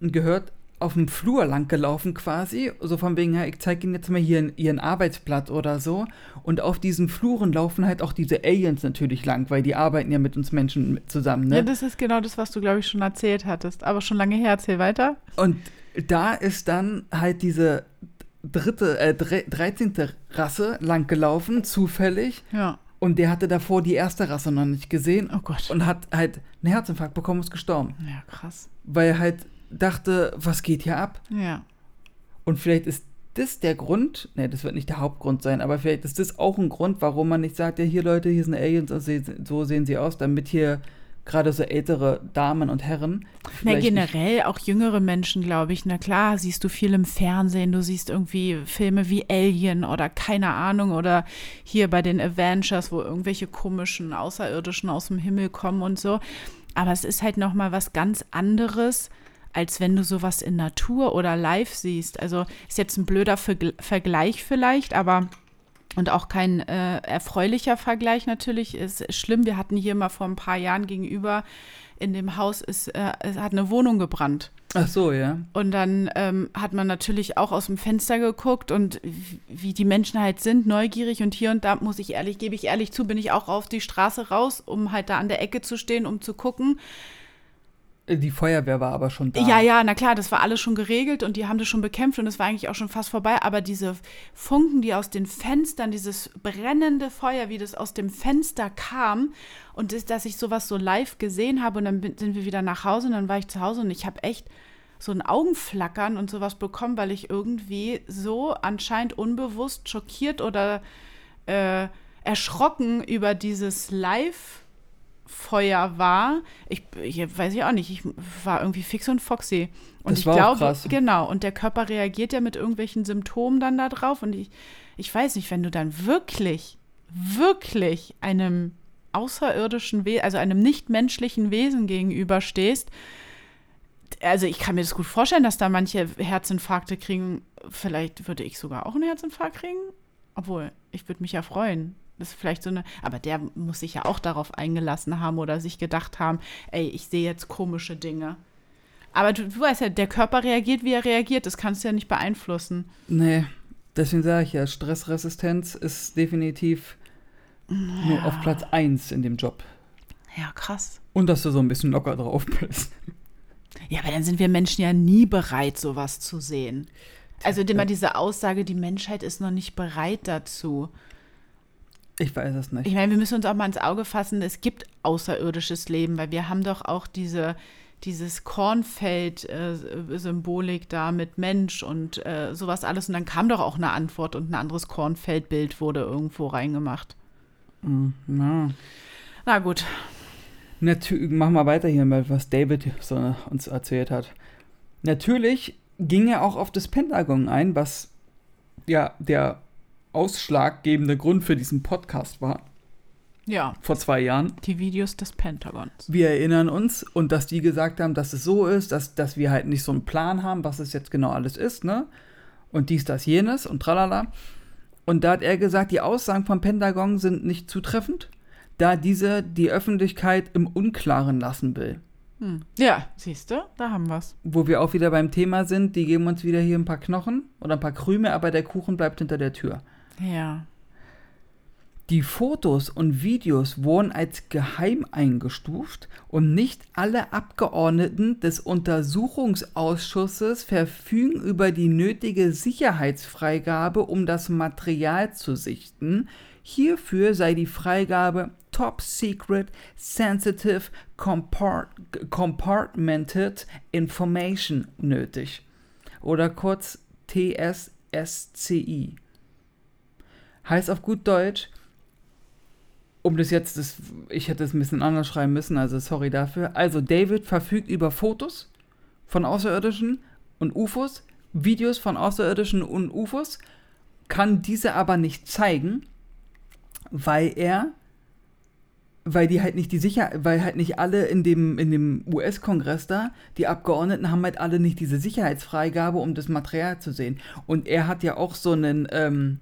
und gehört, auf dem Flur lang gelaufen quasi, so von wegen, ja, ich zeige Ihnen jetzt mal hier Ihren Arbeitsblatt oder so. Und auf diesen Fluren laufen halt auch diese Aliens natürlich lang, weil die arbeiten ja mit uns Menschen zusammen, ne? ja, das ist genau das, was du, glaube ich, schon erzählt hattest. Aber schon lange her, erzähl weiter. Und da ist dann halt diese dritte, äh, dre- 13. Rasse lang gelaufen, zufällig. Ja. Und der hatte davor die erste Rasse noch nicht gesehen Oh Gott. und hat halt einen Herzinfarkt bekommen und ist gestorben. Ja, krass. Weil er halt dachte, was geht hier ab? Ja. Und vielleicht ist das der Grund, ne, das wird nicht der Hauptgrund sein, aber vielleicht ist das auch ein Grund, warum man nicht sagt, ja, hier Leute, hier sind Aliens, und so sehen sie aus, damit hier gerade so ältere Damen und Herren. Na, generell auch jüngere Menschen, glaube ich. Na klar, siehst du viel im Fernsehen, du siehst irgendwie Filme wie Alien oder keine Ahnung oder hier bei den Avengers, wo irgendwelche komischen Außerirdischen aus dem Himmel kommen und so. Aber es ist halt noch mal was ganz anderes, als wenn du sowas in Natur oder live siehst. Also ist jetzt ein blöder Vergl Vergleich vielleicht, aber und auch kein äh, erfreulicher Vergleich natürlich. Ist schlimm. Wir hatten hier mal vor ein paar Jahren gegenüber in dem Haus ist, äh, es hat eine Wohnung gebrannt. Ach so, ja. Und dann ähm, hat man natürlich auch aus dem Fenster geguckt und wie- wie die Menschen halt sind, neugierig. Und hier und da muss ich ehrlich, gebe ich ehrlich zu, bin ich auch auf die Straße raus, um halt da an der Ecke zu stehen, um zu gucken. Die Feuerwehr war aber schon da. Ja, ja, na klar, das war alles schon geregelt und die haben das schon bekämpft und es war eigentlich auch schon fast vorbei. Aber diese Funken, die aus den Fenstern, dieses brennende Feuer, wie das aus dem Fenster kam und das, dass ich sowas so live gesehen habe und dann sind wir wieder nach Hause und dann war ich zu Hause und ich habe echt so ein Augenflackern und sowas bekommen, weil ich irgendwie so anscheinend unbewusst schockiert oder äh, erschrocken über dieses Live- Feuer war. Ich, ich weiß ich auch nicht, ich war irgendwie fix und foxy. Und Das ich war auch glaube, krass. genau, und der Körper reagiert ja mit irgendwelchen Symptomen dann da drauf. Und ich, ich weiß nicht, wenn du dann wirklich, wirklich einem außerirdischen Wesen, also einem nichtmenschlichen Wesen gegenüberstehst, also ich kann mir das gut vorstellen, dass da manche Herzinfarkte kriegen. Vielleicht würde ich sogar auch einen Herzinfarkt kriegen. Obwohl, ich würde mich ja freuen. Das ist vielleicht so eine, aber der muss sich ja auch darauf eingelassen haben oder sich gedacht haben, ey, ich sehe jetzt komische Dinge. Aber du, du weißt ja, der Körper reagiert, wie er reagiert. Das kannst du ja nicht beeinflussen. Nee, deswegen sage ich ja, Stressresistenz ist definitiv nur auf Platz 1 in dem Job. Ja, krass. Und dass du so ein bisschen locker drauf bist. Ja, aber dann sind wir Menschen ja nie bereit, sowas zu sehen. Also immer diese Aussage, die Menschheit ist noch nicht bereit dazu. Ich weiß es nicht. Ich meine, wir müssen uns auch mal ins Auge fassen, es gibt außerirdisches Leben, weil wir haben doch auch diese, dieses Kornfeld-Symbolik da mit Mensch und äh, sowas alles. Und dann kam doch auch eine Antwort und ein anderes Kornfeldbild wurde irgendwo reingemacht. Mm, ja. Na gut. Natürlich, machen wir weiter hier mal, was David so uns erzählt hat. Natürlich ging er auch auf das Pentagon ein, was ja der ausschlaggebende Grund für diesen Podcast war. Ja. Vor zwei Jahren. Die Videos des Pentagons. Wir erinnern uns und dass die gesagt haben, dass es so ist, dass, dass wir halt nicht so einen Plan haben, was es jetzt genau alles ist, ne? Und dies, das, jenes und tralala. Und da hat er gesagt, die Aussagen vom Pentagon sind nicht zutreffend, da diese die Öffentlichkeit im Unklaren lassen will. Hm. Ja, siehst du, da haben wir's. Wo wir auch wieder beim Thema sind, die geben uns wieder hier ein paar Knochen oder ein paar Krüme, aber der Kuchen bleibt hinter der Tür. Ja. Die Fotos und Videos wurden als geheim eingestuft und nicht alle Abgeordneten des Untersuchungsausschusses verfügen über die nötige Sicherheitsfreigabe, um das Material zu sichten. Hierfür sei die Freigabe Top Secret Sensitive Compart Compartmented Information nötig. Oder kurz TSSCI. Heißt auf gut Deutsch, um das jetzt, das, ich hätte es ein bisschen anders schreiben müssen, also sorry dafür. Also David verfügt über Fotos von Außerirdischen und UFOs, Videos von Außerirdischen und UFOs, kann diese aber nicht zeigen, weil er, weil die halt nicht die Sicher, weil halt nicht alle in dem, in dem US-Kongress da, die Abgeordneten haben halt alle nicht diese Sicherheitsfreigabe, um das Material zu sehen. Und er hat ja auch so einen, ähm,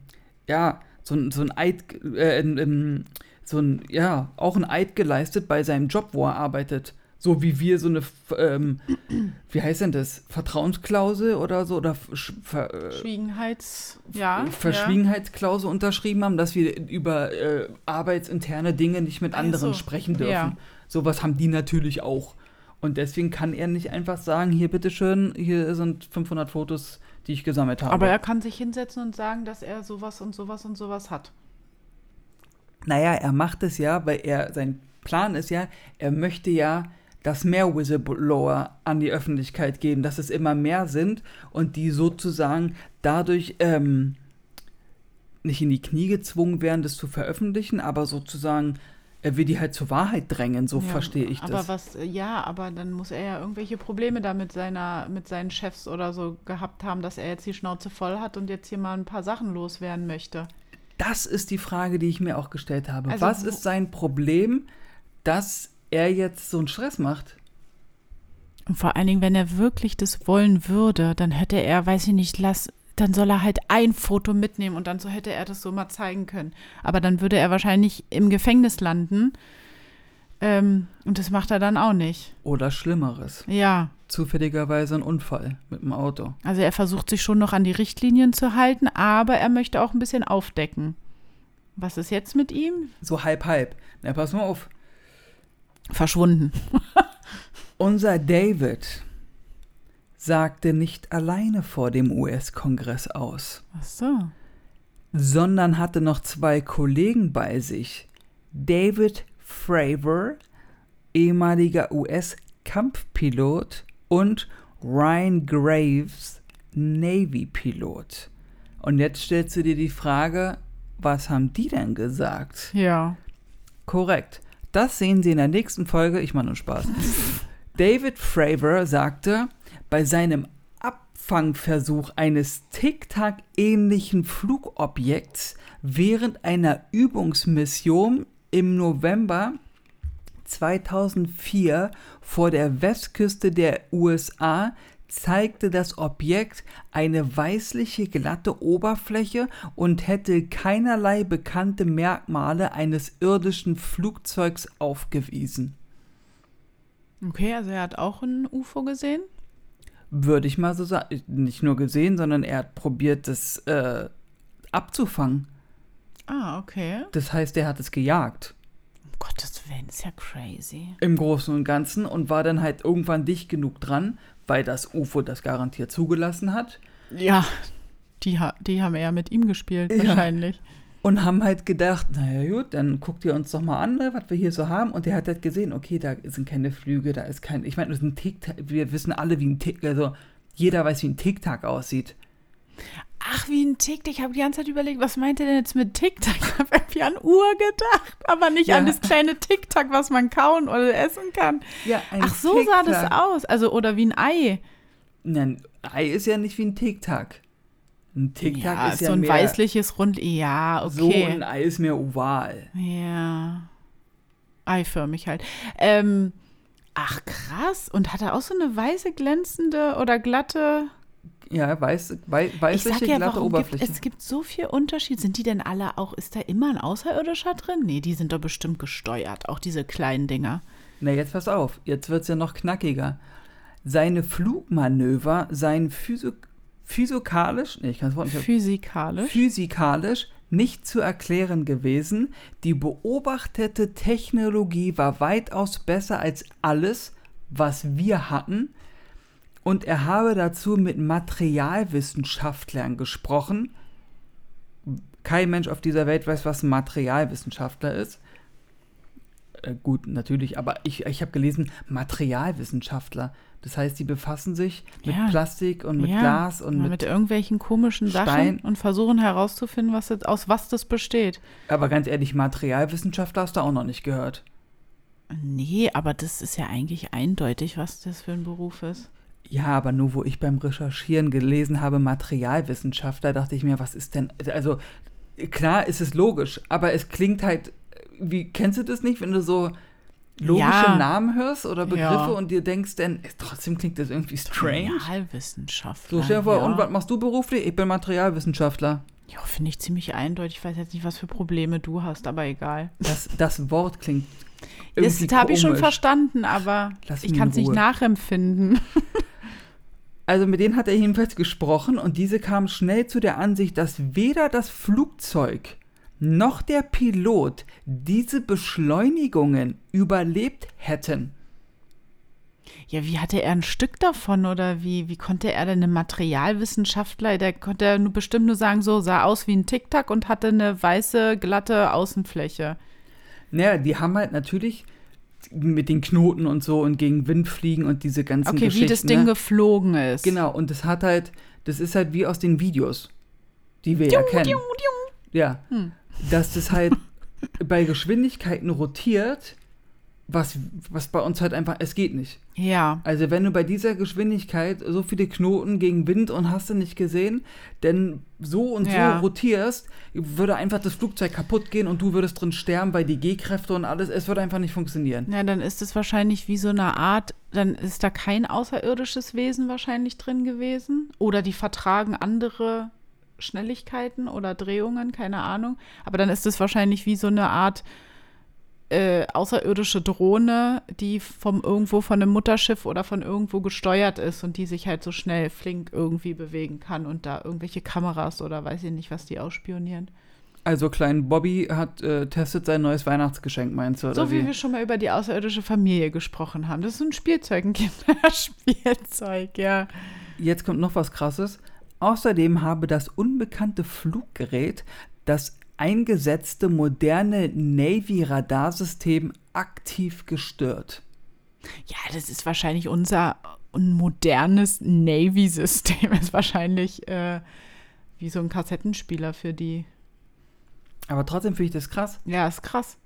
ja, so, so ein Eid, äh, in, so ein, ja, auch ein Eid geleistet bei seinem Job, wo er arbeitet. So wie wir so eine, ähm, wie heißt denn das? Vertrauensklausel oder so? Oder Ver, äh, Schwiegenheits, ja. Verschwiegenheitsklausel ja. unterschrieben haben, dass wir über äh, arbeitsinterne Dinge nicht mit anderen also, sprechen dürfen. Ja. Sowas haben die natürlich auch. Und deswegen kann er nicht einfach sagen, hier bitteschön, hier sind 500 Fotos, die ich gesammelt habe. Aber er kann sich hinsetzen und sagen, dass er sowas und sowas und sowas hat. Naja, er macht es ja, weil er, sein Plan ist ja, er möchte ja, dass mehr Whistleblower an die Öffentlichkeit geben, dass es immer mehr sind und die sozusagen dadurch ähm, nicht in die Knie gezwungen werden, das zu veröffentlichen, aber sozusagen er will die halt zur Wahrheit drängen, so ja, verstehe ich aber das. Aber was, ja, aber dann muss er ja irgendwelche Probleme da mit seiner, mit seinen Chefs oder so gehabt haben, dass er jetzt die Schnauze voll hat und jetzt hier mal ein paar Sachen loswerden möchte. Das ist die Frage, die ich mir auch gestellt habe. Also, Was ist sein Problem, dass er jetzt so einen Stress macht? Und vor allen Dingen, wenn er wirklich das wollen würde, dann hätte er, weiß ich nicht, lass, dann soll er halt ein Foto mitnehmen und dann so hätte er das so mal zeigen können. Aber dann würde er wahrscheinlich im Gefängnis landen. Ähm, und das macht er dann auch nicht. Oder Schlimmeres. Ja. Zufälligerweise ein Unfall mit dem Auto. Also er versucht sich schon noch an die Richtlinien zu halten, aber er möchte auch ein bisschen aufdecken. Was ist jetzt mit ihm? So halb, halb. Na, pass mal auf. Verschwunden. Unser David sagte nicht alleine vor dem US-Kongress aus. Ach so. Sondern hatte noch zwei Kollegen bei sich. David Fravor, ehemaliger US-Kampfpilot und Ryan Graves, Navy-Pilot. Und jetzt stellst du dir die Frage, was haben die denn gesagt? Ja. Korrekt. Das sehen Sie in der nächsten Folge. Ich mache nur Spaß. David Fravor sagte, bei seinem Abfangversuch eines Tic-Tac-ähnlichen Flugobjekts während einer Übungsmission im November 2004 vor der Westküste der USA zeigte das Objekt eine weißliche glatte Oberfläche und hätte keinerlei bekannte Merkmale eines irdischen Flugzeugs aufgewiesen. Okay, also er hat auch ein UFO gesehen? Würde ich mal so sagen. Nicht nur gesehen, sondern er hat probiert, das äh, abzufangen. Ah, okay. Das heißt, er hat es gejagt. Um Gottes Willen, ist ja crazy. Im Großen und Ganzen und war dann halt irgendwann dicht genug dran, weil das UFO das garantiert zugelassen hat. Ja, die, die haben eher mit ihm gespielt, ja. wahrscheinlich. Und haben halt gedacht, naja gut, dann guckt ihr uns doch mal an, ne, was wir hier so haben. Und der hat halt gesehen, okay, da sind keine Flüge, da ist kein, ich meine, das ist ein Tick, wir wissen alle, wie ein Tick, also jeder weiß, wie ein Tic-Tac aussieht. Ach, wie ein TikTok. Ich habe die ganze Zeit überlegt, was meint er denn jetzt mit TikTok? Ich habe irgendwie an Uhr gedacht, aber nicht Ja. an das kleine TikTok, was man kauen oder essen kann. Ja, Ach, so sah das aus. Also, oder wie ein Ei. Nein, Ei ist ja nicht wie ein Tic-Tac. Ein Tic-Tac Ja, ist ja so ein mehr, weißliches Rund. Ja, So okay. ein Ei ist mehr oval. ja. Eiförmig halt. Ähm, ach, krass. Und hat er auch so eine weiße, glänzende oder glatte Ja, weiß, wei Ich weißliche, ja, glatte warum gibt, Oberfläche. es gibt so viel Unterschied. Sind die denn alle auch, ist da immer ein Außerirdischer drin? Nee, die sind doch bestimmt gesteuert, auch diese kleinen Dinger. Na, jetzt pass auf. Jetzt wird's ja noch knackiger. Seine Flugmanöver seien physik physikalisch, nee, ich kann das Wort nicht Physikalisch. physikalisch nicht zu erklären gewesen. Die beobachtete Technologie war weitaus besser als alles, was wir hatten. Und er habe dazu mit Materialwissenschaftlern gesprochen. Kein Mensch auf dieser Welt weiß, was ein Materialwissenschaftler ist. Äh, gut, natürlich, aber ich, ich habe gelesen, Materialwissenschaftler. Das heißt, die befassen sich mit Ja. Plastik und mit Ja, Glas und mit, mit irgendwelchen komischen Stein. Sachen und versuchen herauszufinden, was das, aus was das besteht. Aber ganz ehrlich, Materialwissenschaftler hast du auch noch nicht gehört. Nee, aber das ist ja eigentlich eindeutig, was das für ein Beruf ist. Ja, aber nur wo ich beim Recherchieren gelesen habe, Materialwissenschaftler, dachte ich mir, was ist denn. Also, klar ist es logisch, aber es klingt halt. Wie kennst du das nicht, wenn du so logische Ja. Namen hörst oder Begriffe Ja. und dir denkst, denn trotzdem klingt das irgendwie strange? Realwissenschaftler. So, vor, ja. und was machst du beruflich? Ich bin Materialwissenschaftler. Ja, finde ich ziemlich eindeutig. Ich weiß jetzt nicht, was für Probleme du hast, aber egal. Das, das Wort klingt. Das habe ich schon verstanden, aber Lass ich kann es nicht nachempfinden. Also mit denen hat er jedenfalls gesprochen und diese kamen schnell zu der Ansicht, dass weder das Flugzeug noch der Pilot diese Beschleunigungen überlebt hätten. Ja, wie hatte er ein Stück davon oder wie, wie konnte er denn, ein Materialwissenschaftler, der konnte ja nur bestimmt nur sagen, so sah aus wie ein Tic-Tac und hatte eine weiße, glatte Außenfläche. Naja, die haben halt natürlich mit den Knoten und so und gegen Wind fliegen und diese ganzen Okay, Geschichten. wie das Ding ne? geflogen ist. Genau, und das hat halt, das ist halt wie aus den Videos, die wir ja kennen. Ja, Hm. Dass das halt bei Geschwindigkeiten rotiert, was, was bei uns halt einfach, es geht nicht. Ja. Also wenn du bei dieser Geschwindigkeit so viele Knoten gegen Wind und hast du nicht gesehen, denn so und Ja. so rotierst, würde einfach das Flugzeug kaputt gehen und du würdest drin sterben, weil die G-Kräfte und alles, es würde einfach nicht funktionieren. Ja, dann ist es wahrscheinlich wie so eine Art, dann ist da kein außerirdisches Wesen wahrscheinlich drin gewesen. Oder die vertragen andere Schnelligkeiten oder Drehungen, keine Ahnung. Aber dann ist es wahrscheinlich wie so eine Art äh, außerirdische Drohne, die vom irgendwo von einem Mutterschiff oder von irgendwo gesteuert ist und die sich halt so schnell flink irgendwie bewegen kann und da irgendwelche Kameras oder weiß ich nicht, was die ausspionieren. Also klein Bobby hat äh, testet sein neues Weihnachtsgeschenk, meinst du? So wie wir schon mal über die außerirdische Familie gesprochen haben. Das ist ein Spielzeug, ein Kinderspielzeug, ja. Jetzt kommt noch was Krasses. Außerdem habe das unbekannte Fluggerät das eingesetzte moderne Navy-Radarsystem aktiv gestört. Ja, das ist wahrscheinlich unser modernes Navy-System. Ist wahrscheinlich äh, wie so ein Kassettenspieler für die. Aber trotzdem finde ich das krass, Ja, ist krass.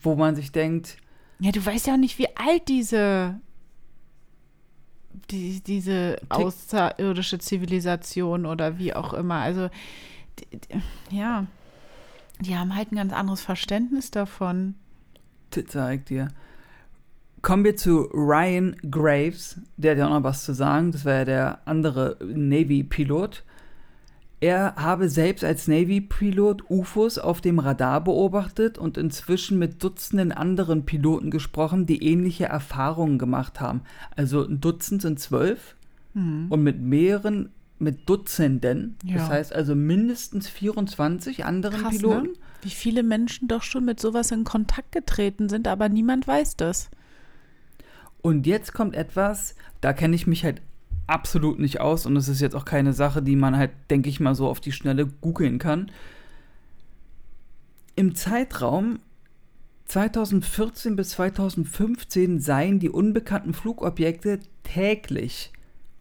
wo man sich denkt, Ja, du weißt ja auch nicht, wie alt diese die, diese außerirdische Zivilisation oder wie auch immer. Also die, die, ja, die haben halt ein ganz anderes Verständnis davon. t- zeig dir. Kommen wir zu Ryan Graves, der hat ja auch noch was zu sagen, das war ja der andere Navy-Pilot. Er habe selbst als Navy-Pilot UFOs auf dem Radar beobachtet und inzwischen mit Dutzenden anderen Piloten gesprochen, die ähnliche Erfahrungen gemacht haben. Also ein Dutzend sind zwölf Hm. und mit mehreren, mit Dutzenden, Ja. das heißt also mindestens 24 anderen Krass, Piloten. ne? Wie viele Menschen doch schon mit sowas in Kontakt getreten sind, aber niemand weiß das. Und jetzt kommt etwas, da kenne ich mich halt absolut nicht aus und es ist jetzt auch keine Sache, die man halt, denke ich mal, so auf die Schnelle googeln kann. Im Zeitraum 2014 bis 2015 seien die unbekannten Flugobjekte täglich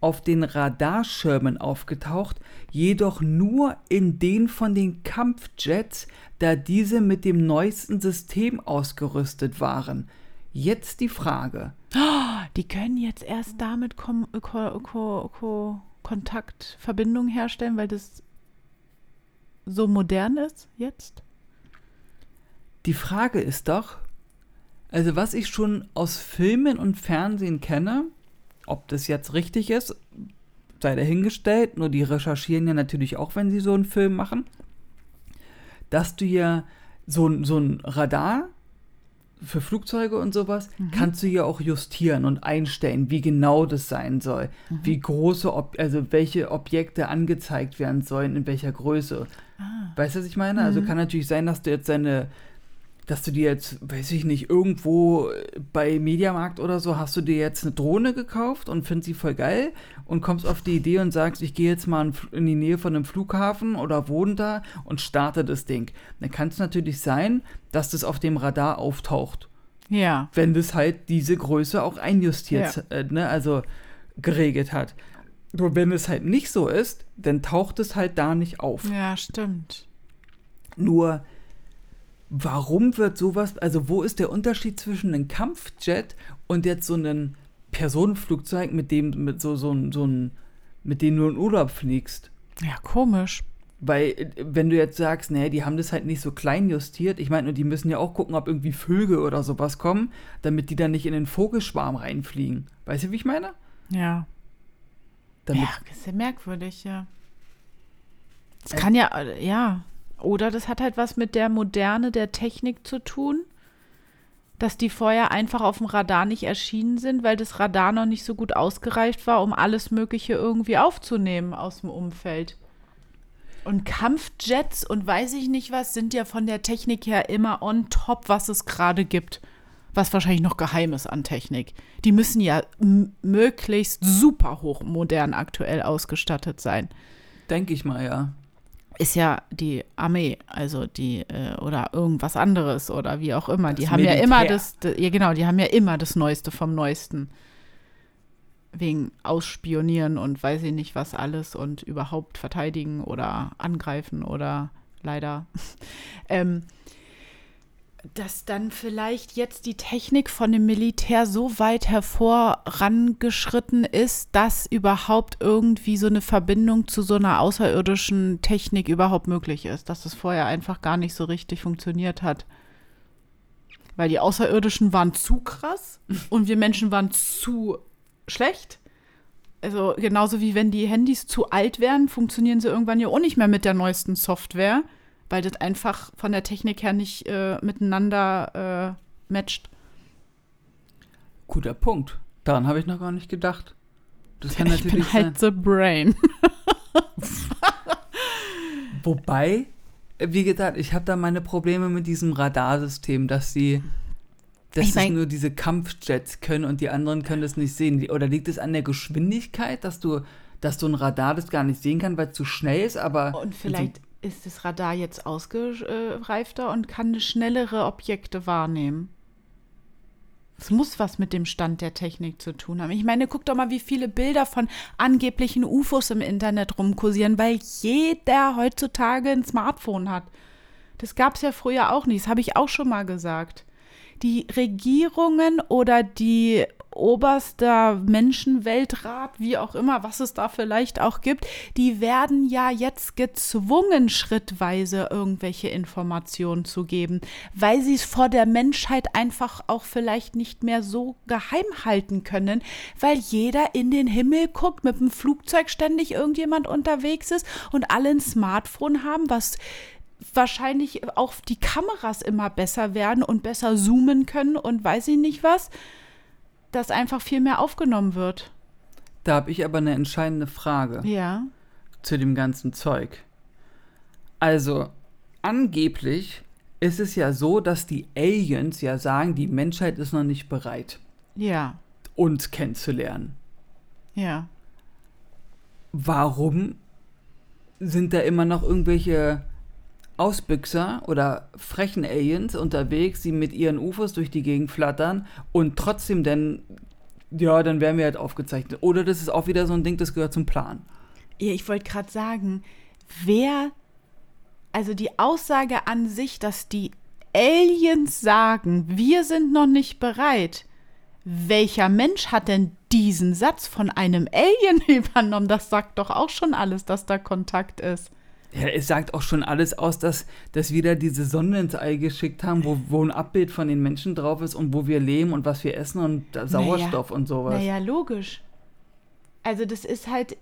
auf den Radarschirmen aufgetaucht, jedoch nur in den von den Kampfjets, da diese mit dem neuesten System ausgerüstet waren. Jetzt die Frage. Die können jetzt erst damit Kom Ko Ko Ko Kontakt, Verbindung herstellen, weil das so modern ist jetzt? Die Frage ist doch, also was ich schon aus Filmen und Fernsehen kenne, ob das jetzt richtig ist, sei dahingestellt, nur die recherchieren ja natürlich auch, wenn sie so einen Film machen, dass du ja so, so ein Radar für Flugzeuge und sowas mhm. kannst du ja auch justieren und einstellen, wie genau das sein soll, mhm. wie große, Ob also welche Objekte angezeigt werden sollen, in welcher Größe. Ah. Weißt du, was ich meine? Also mhm. Also kann natürlich sein, dass du jetzt deine dass du dir jetzt, weiß ich nicht, irgendwo bei Mediamarkt oder so, hast du dir jetzt eine Drohne gekauft und findest sie voll geil und kommst auf die Idee und sagst, ich gehe jetzt mal in die Nähe von einem Flughafen oder wohne da und starte das Ding. Dann kann es natürlich sein, dass das auf dem Radar auftaucht. Ja. Wenn das halt diese Größe auch einjustiert, ja. äh, ne, also geregelt hat. Nur wenn es halt nicht so ist, dann taucht es halt da nicht auf. Ja, stimmt. Nur warum wird sowas, also wo ist der Unterschied zwischen einem Kampfjet und jetzt so einem Personenflugzeug, mit dem, mit so, so, so ein, mit dem du in Urlaub fliegst? Ja, komisch. Weil, wenn du jetzt sagst, nee, die haben das halt nicht so klein justiert, ich meine, die müssen ja auch gucken, ob irgendwie Vögel oder sowas kommen, damit die dann nicht in den Vogelschwarm reinfliegen. Weißt du, wie ich meine? Ja. Damit ja, ist ja merkwürdig, ja. Es kann ja, ja, oder das hat halt was mit der Moderne der Technik zu tun, dass die vorher einfach auf dem Radar nicht erschienen sind, weil das Radar noch nicht so gut ausgereift war, um alles Mögliche irgendwie aufzunehmen aus dem Umfeld. Und Kampfjets und weiß ich nicht was sind ja von der Technik her immer on top, was es gerade gibt. Was wahrscheinlich noch geheim ist an Technik. Die müssen ja möglichst super hochmodern aktuell ausgestattet sein. Denke ich mal, ja ist ja die Armee, also die äh, oder irgendwas anderes oder wie auch immer. Das die haben Militär. ja immer das, ja genau, die haben ja immer das Neueste vom Neuesten. Wegen Ausspionieren und weiß ich nicht was alles und überhaupt verteidigen oder angreifen oder leider. ähm, dass dann vielleicht jetzt die Technik von dem Militär so weit hervorangeschritten ist, dass überhaupt irgendwie so eine Verbindung zu so einer außerirdischen Technik überhaupt möglich ist, dass das vorher einfach gar nicht so richtig funktioniert hat. Weil die Außerirdischen waren zu krass und wir Menschen waren zu schlecht. Also genauso wie wenn die Handys zu alt wären, funktionieren sie irgendwann ja auch nicht mehr mit der neuesten Software weil das einfach von der Technik her nicht äh, miteinander äh, matcht. Guter Punkt. Daran habe ich noch gar nicht gedacht. Das kann ich natürlich bin halt sein. the brain. Wobei, wie gesagt, ich habe da meine Probleme mit diesem Radarsystem, dass sie dass ich mein, nur diese Kampfjets können und die anderen können das nicht sehen. Oder liegt es an der Geschwindigkeit, dass du, dass du ein Radar das gar nicht sehen kann, weil es zu schnell ist, aber. Und vielleicht ist das Radar jetzt ausgereifter und kann schnellere Objekte wahrnehmen. Es muss was mit dem Stand der Technik zu tun haben. Ich meine, guck doch mal, wie viele Bilder von angeblichen UFOs im Internet rumkursieren, weil jeder heutzutage ein Smartphone hat. Das gab es ja früher auch nicht, das habe ich auch schon mal gesagt. Die Regierungen oder die oberster Menschenweltrat, wie auch immer, was es da vielleicht auch gibt, die werden ja jetzt gezwungen, schrittweise irgendwelche Informationen zu geben, weil sie es vor der Menschheit einfach auch vielleicht nicht mehr so geheim halten können, weil jeder in den Himmel guckt, mit dem Flugzeug ständig irgendjemand unterwegs ist und alle ein Smartphone haben, was wahrscheinlich auch die Kameras immer besser werden und besser zoomen können und weiß ich nicht was dass einfach viel mehr aufgenommen wird. Da habe ich aber eine entscheidende Frage. Ja. Zu dem ganzen Zeug. Also, angeblich ist es ja so, dass die Aliens ja sagen, die Menschheit ist noch nicht bereit. Ja. Uns kennenzulernen. Ja. Warum sind da immer noch irgendwelche Ausbüchser oder frechen Aliens unterwegs, die mit ihren UFOs durch die Gegend flattern und trotzdem denn ja, dann werden wir halt aufgezeichnet. Oder das ist auch wieder so ein Ding, das gehört zum Plan. Ja, ich wollte gerade sagen, wer, also die Aussage an sich, dass die Aliens sagen, wir sind noch nicht bereit. Welcher Mensch hat denn diesen Satz von einem Alien übernommen? Das sagt doch auch schon alles, dass da Kontakt ist. Ja, es sagt auch schon alles aus, dass, dass wir da diese Sonne ins All geschickt haben, wo, wo ein Abbild von den Menschen drauf ist und wo wir leben und was wir essen und Sauerstoff naja, und sowas. Naja, logisch. Also das ist halt,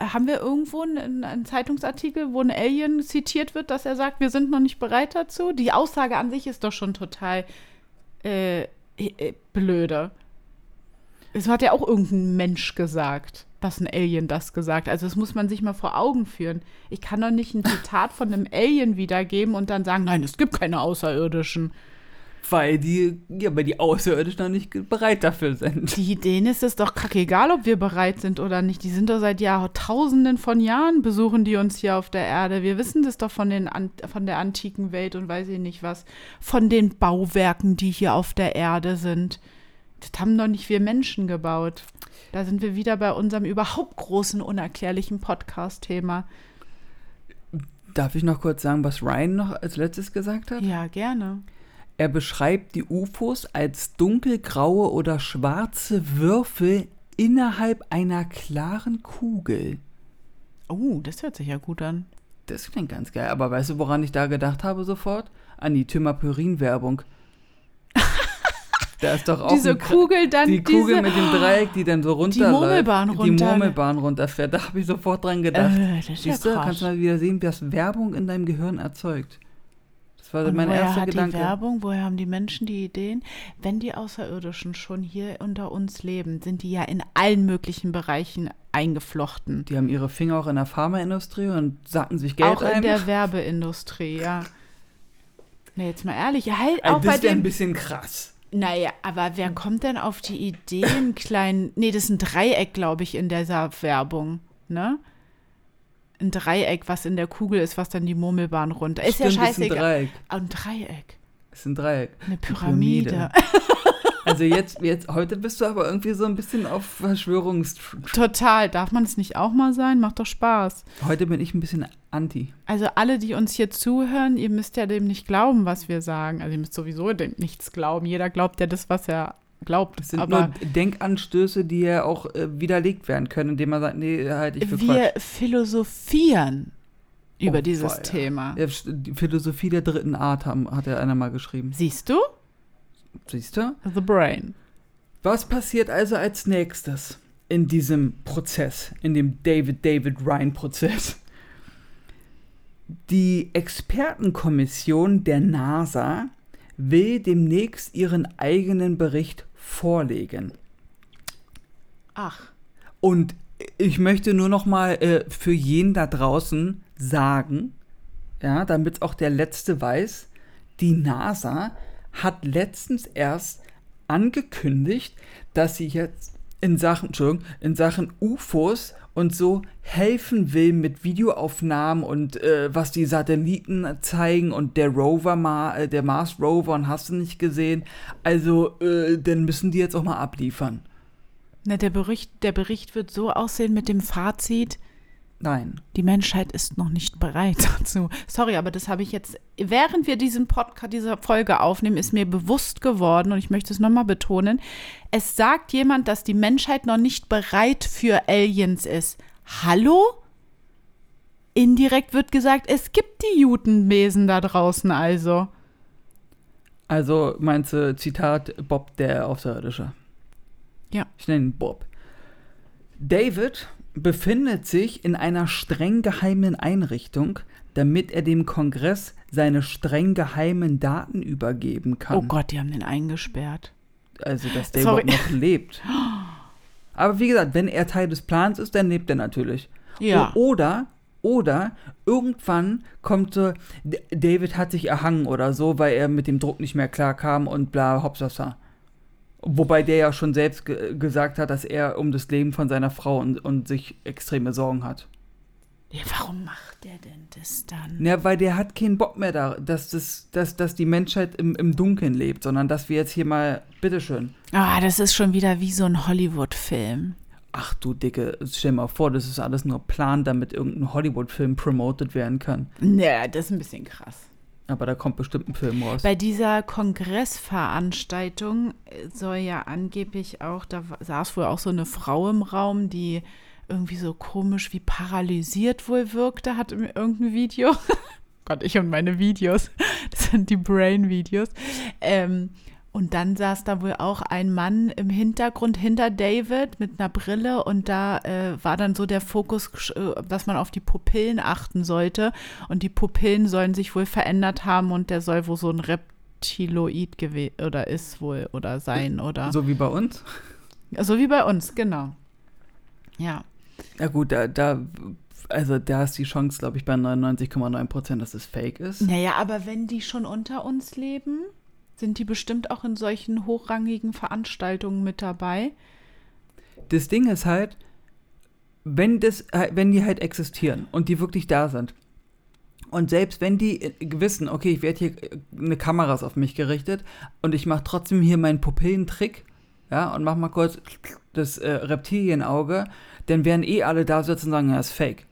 haben wir irgendwo einen, einen, Zeitungsartikel, wo ein Alien zitiert wird, dass er sagt, wir sind noch nicht bereit dazu? Die Aussage an sich ist doch schon total äh, äh blöde. Es hat ja auch irgendein Mensch gesagt dass ein Alien das gesagt. Also das muss man sich mal vor Augen führen. Ich kann doch nicht ein Zitat von einem Alien wiedergeben und dann sagen, nein, es gibt keine Außerirdischen. Weil die, ja, weil die Außerirdischen noch nicht bereit dafür sind. Die, denen ist es doch kackegal, ob wir bereit sind oder nicht. Die sind doch seit Jahrtausenden von Jahren besuchen die uns hier auf der Erde. Wir wissen das doch von, den, von der antiken Welt und weiß ich nicht was. Von den Bauwerken, die hier auf der Erde sind. Das haben doch nicht wir Menschen gebaut. Da sind wir wieder bei unserem überhaupt großen, unerklärlichen Podcast-Thema. Darf ich noch kurz sagen, was Ryan noch als letztes gesagt hat? Ja, gerne. Er beschreibt die UFOs als dunkelgraue oder schwarze Würfel innerhalb einer klaren Kugel. Oh, das hört sich ja gut an. Das klingt ganz geil. Aber weißt du, woran ich da gedacht habe sofort? An die Thymaperin-Werbung. Da ist doch auch diese Kugel dann die Kugel diese, mit dem Dreieck, die dann so runter die Murmelbahn runter. Die Murmelbahn runterfährt. Da habe ich sofort dran gedacht. Äh, das ist Siehst ja du, kannst du mal wieder sehen, was Werbung in deinem Gehirn erzeugt. Das war Und mein woher erster hat Gedanke. Die Werbung, woher haben die Menschen die Ideen? Wenn die Außerirdischen schon hier unter uns leben, sind die ja in allen möglichen Bereichen eingeflochten. Die haben ihre Finger auch in der Pharmaindustrie und sacken sich Geld auch ein. Auch in der Werbeindustrie, ja. Nee, jetzt mal ehrlich, halt also auch das bei ein bisschen krass. Naja, aber wer kommt denn auf die Idee, einen kleinen. Nee, das ist ein Dreieck, glaube ich, in dieser Werbung, ne? Ein Dreieck, was in der Kugel ist, was dann die Murmelbahn runter. Ist Stimmt, ja scheißegal. Ist ein Dreieck. Ah, ein Dreieck. Ist ein Dreieck. Eine Pyramide. Eine Pyramide. Also jetzt, jetzt, heute bist du aber irgendwie so ein bisschen auf Verschwörungs... Total. Darf man es nicht auch mal sein? Macht doch Spaß. Heute bin ich ein bisschen anti. Also alle, die uns hier zuhören, ihr müsst ja dem nicht glauben, was wir sagen. Also ihr müsst sowieso dem nichts glauben. Jeder glaubt ja das, was er glaubt. Das sind aber nur Denkanstöße, die ja auch äh, widerlegt werden können, indem man sagt, nee, halt ich für Wir Quatsch. philosophieren über oh, dieses. Thema. Ja, die Philosophie der dritten Art haben, hat ja einer mal geschrieben. Siehst du? Siehst du? The Brain. Was passiert also als nächstes in diesem Prozess, in dem David David Ryan Prozess? Die Expertenkommission der NASA will demnächst ihren eigenen Bericht vorlegen. Ach. Und ich möchte nur noch mal äh, für jeden da draußen sagen, ja, damit auch der Letzte weiß, die NASA hat letztens erst angekündigt, dass sie jetzt in Sachen, Entschuldigung, in Sachen UFOs und so helfen will mit Videoaufnahmen und äh, was die Satelliten zeigen und der Rover, Ma äh, der Mars Rover und hast du nicht gesehen. Also, äh, dann müssen die jetzt auch mal abliefern. Na, der Bericht, der Bericht wird so aussehen mit dem Fazit, Nein. Die Menschheit ist noch nicht bereit dazu. Sorry, aber das habe ich jetzt, während wir diesen Podcast, diese Folge aufnehmen, ist mir bewusst geworden und ich möchte es nochmal betonen. Es sagt jemand, dass die Menschheit noch nicht bereit für Aliens ist. Hallo? Indirekt wird gesagt, es gibt die Jutenbesen da draußen also. Also meinst du, Zitat, Bob der Außerirdische? Ja. Ich nenne ihn Bob. David befindet sich in einer streng geheimen Einrichtung, damit er dem Kongress seine streng geheimen Daten übergeben kann. Oh Gott, die haben den eingesperrt. Also, dass der Sorry. überhaupt noch lebt. Aber wie gesagt, wenn er Teil des Plans ist, dann lebt er natürlich. Ja. Oder, oder irgendwann kommt so, David hat sich erhangen oder so, weil er mit dem Druck nicht mehr klarkam und bla, hopsasa. Wobei der ja schon selbst ge gesagt hat, dass er um das Leben von seiner Frau und, und sich extreme Sorgen hat. Ja, warum macht der denn das dann? Ja, weil der hat keinen Bock mehr da, dass, das, dass, dass die Menschheit im, im Dunkeln lebt, sondern dass wir jetzt hier mal, bitteschön. Ah, das ist schon wieder wie so ein Hollywood-Film. Ach du Dicke, stell mal vor, das ist alles nur Plan, damit irgendein Hollywood-Film promoted werden kann. Ja, das ist ein bisschen krass. Aber da kommt bestimmt ein Film raus. Bei dieser Kongressveranstaltung soll ja angeblich auch, da saß wohl auch so eine Frau im Raum, die irgendwie so komisch wie paralysiert wohl wirkte, hat in irgendein Video. Gott, ich und meine Videos. Das sind die Brain-Videos. Ähm, und dann saß da wohl auch ein Mann im Hintergrund hinter David mit einer Brille und da äh, war dann so der Fokus, äh, dass man auf die Pupillen achten sollte. Und die Pupillen sollen sich wohl verändert haben und der soll wohl so ein Reptiloid gewesen oder ist wohl oder sein oder. So wie bei uns? So wie bei uns, genau. Ja. Ja gut, da, da also da ist die Chance, glaube ich, bei 99,9 Prozent, dass es fake ist. Naja, aber wenn die schon unter uns leben, sind die bestimmt auch in solchen hochrangigen Veranstaltungen mit dabei. Das Ding ist halt, wenn, das, wenn die halt existieren und die wirklich da sind, und selbst wenn die wissen, okay, ich werde hier eine Kameras auf mich gerichtet und ich mache trotzdem hier meinen Pupillentrick, ja, und mach mal kurz das äh, Reptilienauge, dann werden eh alle da sitzen und sagen, ja, ist fake.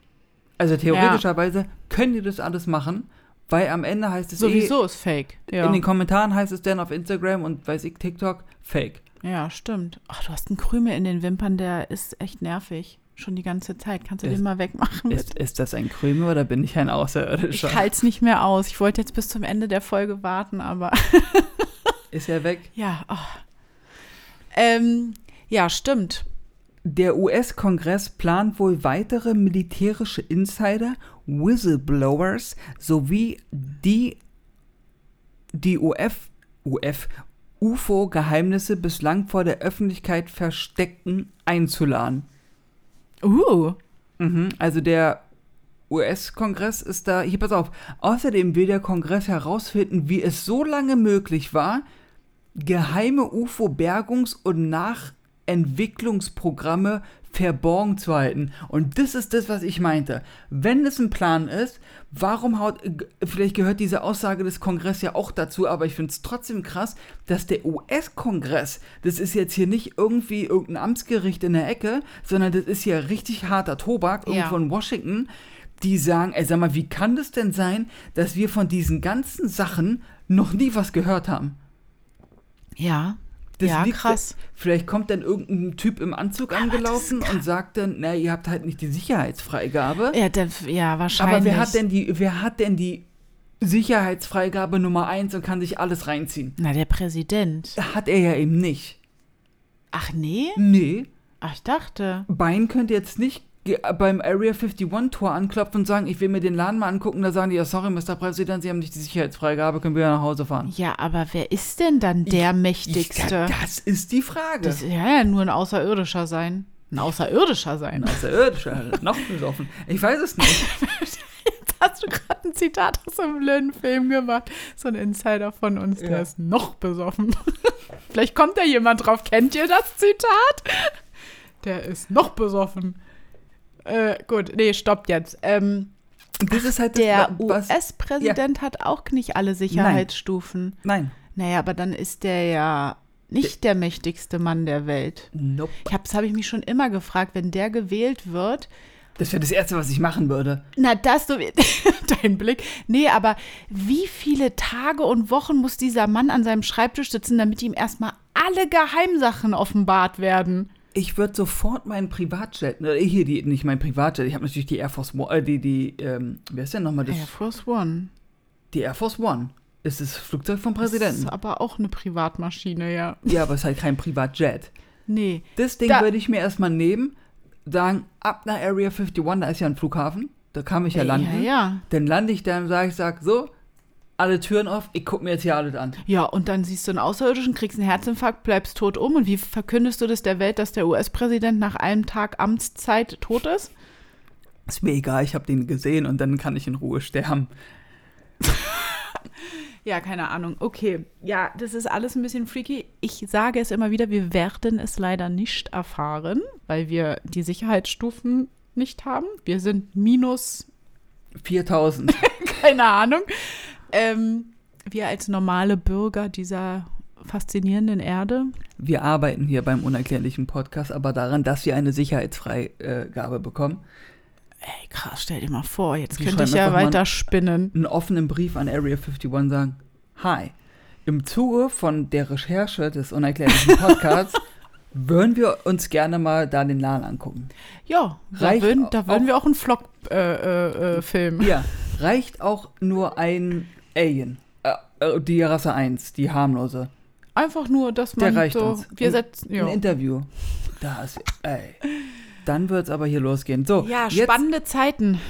Also theoretischerweise ja. können die das alles machen, weil am Ende heißt es Sowieso eh, ist fake. Ja. In den Kommentaren heißt es dann auf Instagram und weiß ich, TikTok, fake. Ja, stimmt. Ach, du hast einen Krümel in den Wimpern, der ist echt nervig. Schon die ganze Zeit. Kannst du ist, den mal wegmachen? Ist, ist, das ein Krümel oder bin ich ein Außerirdischer? Ich halte es nicht mehr aus. Ich wollte jetzt bis zum Ende der Folge warten, aber. ist er weg? Ja. Oh. Ähm, ja, stimmt. Der US-Kongress plant wohl weitere militärische Insider, Whistleblowers sowie die, die UF, UF, UFO-Geheimnisse bislang vor der Öffentlichkeit versteckten einzuladen. Uh. Mhm, also der US-Kongress ist da, hier pass auf, außerdem will der Kongress herausfinden, wie es so lange möglich war, geheime UFO-Bergungs- und Nach- Entwicklungsprogramme verborgen zu halten. Und das ist das, was ich meinte. Wenn es ein Plan ist, warum haut, vielleicht gehört diese Aussage des Kongresses ja auch dazu, aber ich finde es trotzdem krass, dass der US-Kongress, das ist jetzt hier nicht irgendwie irgendein Amtsgericht in der Ecke, sondern das ist ja richtig harter Tobak, irgendwo ja. in Washington, die sagen, ey, sag mal, wie kann das denn sein, dass wir von diesen ganzen Sachen noch nie was gehört haben? Ja, das ja, krass. Vielleicht kommt dann irgendein Typ im Anzug Aber angelaufen und sagt dann, na, ihr habt halt nicht die Sicherheitsfreigabe. Ja, das, ja wahrscheinlich. Aber wer hat denn die, wer hat denn die Sicherheitsfreigabe Nummer eins und kann sich alles reinziehen? Na, der Präsident. Hat er ja eben nicht. Ach nee? Nee. Ach, ich dachte. Bein könnte jetzt nicht beim Area 51 Tor anklopfen und sagen, ich will mir den Laden mal angucken, da sagen die, ja, sorry, Mr. Präsident, Sie haben nicht die Sicherheitsfreigabe, können wir ja nach Hause fahren. Ja, aber wer ist denn dann der ich, Mächtigste? Ich, das ist die Frage. Das ja, nur ein Außerirdischer sein. Ein Außerirdischer sein. Ein Außerirdischer, noch besoffen. Ich weiß es nicht. Jetzt hast du gerade ein Zitat aus einem blöden Film gemacht. So ein Insider von uns, der ja. ist noch besoffen. Vielleicht kommt da jemand drauf. Kennt ihr das Zitat? Der ist noch besoffen. Äh, gut, nee, stoppt jetzt. Ähm, das ist halt der US-Präsident ja. hat auch nicht alle Sicherheitsstufen. Nein. Naja, aber dann ist der ja nicht der mächtigste Mann der Welt. Nope. Ich hab, das habe ich mich schon immer gefragt, wenn der gewählt wird. Das wäre das Erste, was ich machen würde. Na, das, so dein Blick. Nee, aber wie viele Tage und Wochen muss dieser Mann an seinem Schreibtisch sitzen, damit ihm erstmal alle Geheimsachen offenbart werden? Ich würde sofort meinen Privatjet, äh, hier die, nicht mein Privatjet, ich habe natürlich die Air Force One, äh, die, die, ähm, wer ist denn nochmal das? Air Force One. Die Air Force One ist das Flugzeug vom Präsidenten. Das ist aber auch eine Privatmaschine, ja. Ja, aber es ist halt kein Privatjet. Nee. Das Ding würde ich mir erstmal nehmen, sagen, ab nach Area 51, da ist ja ein Flughafen, da kann ich ja landen. Ja, ja. Dann lande ich da und sage ich, sag, so, alle Türen auf, ich gucke mir jetzt hier alles an. Ja, und dann siehst du einen Außerirdischen, kriegst einen Herzinfarkt, bleibst tot um. Und wie verkündest du das der Welt, dass der US-Präsident nach einem Tag Amtszeit tot ist? Ist mir egal, ich habe den gesehen und dann kann ich in Ruhe sterben. ja, keine Ahnung. Okay, ja, das ist alles ein bisschen freaky. Ich sage es immer wieder, wir werden es leider nicht erfahren, weil wir die Sicherheitsstufen nicht haben. Wir sind minus 4000. keine Ahnung. Ähm, wir als normale Bürger dieser faszinierenden Erde. Wir arbeiten hier beim unerklärlichen Podcast aber daran, dass wir eine Sicherheitsfreigabe bekommen. Ey, krass, stell dir mal vor, jetzt könnte ich ja weiter spinnen. Einen offenen Brief an Area 51 sagen: Hi, im Zuge von der Recherche des unerklärlichen Podcasts würden wir uns gerne mal da den Laden angucken. Ja, da Reicht würden, da würden auch- wir auch einen Vlog äh, äh, äh, filmen. Ja, reicht auch nur ein Alien. Äh, äh, die Rasse 1, die harmlose. Einfach nur, dass Der man reicht so, uns. wir setzen, ja. Ein Interview. Das, ey. Dann wird es aber hier losgehen. So, ja, jetzt, spannende Zeiten.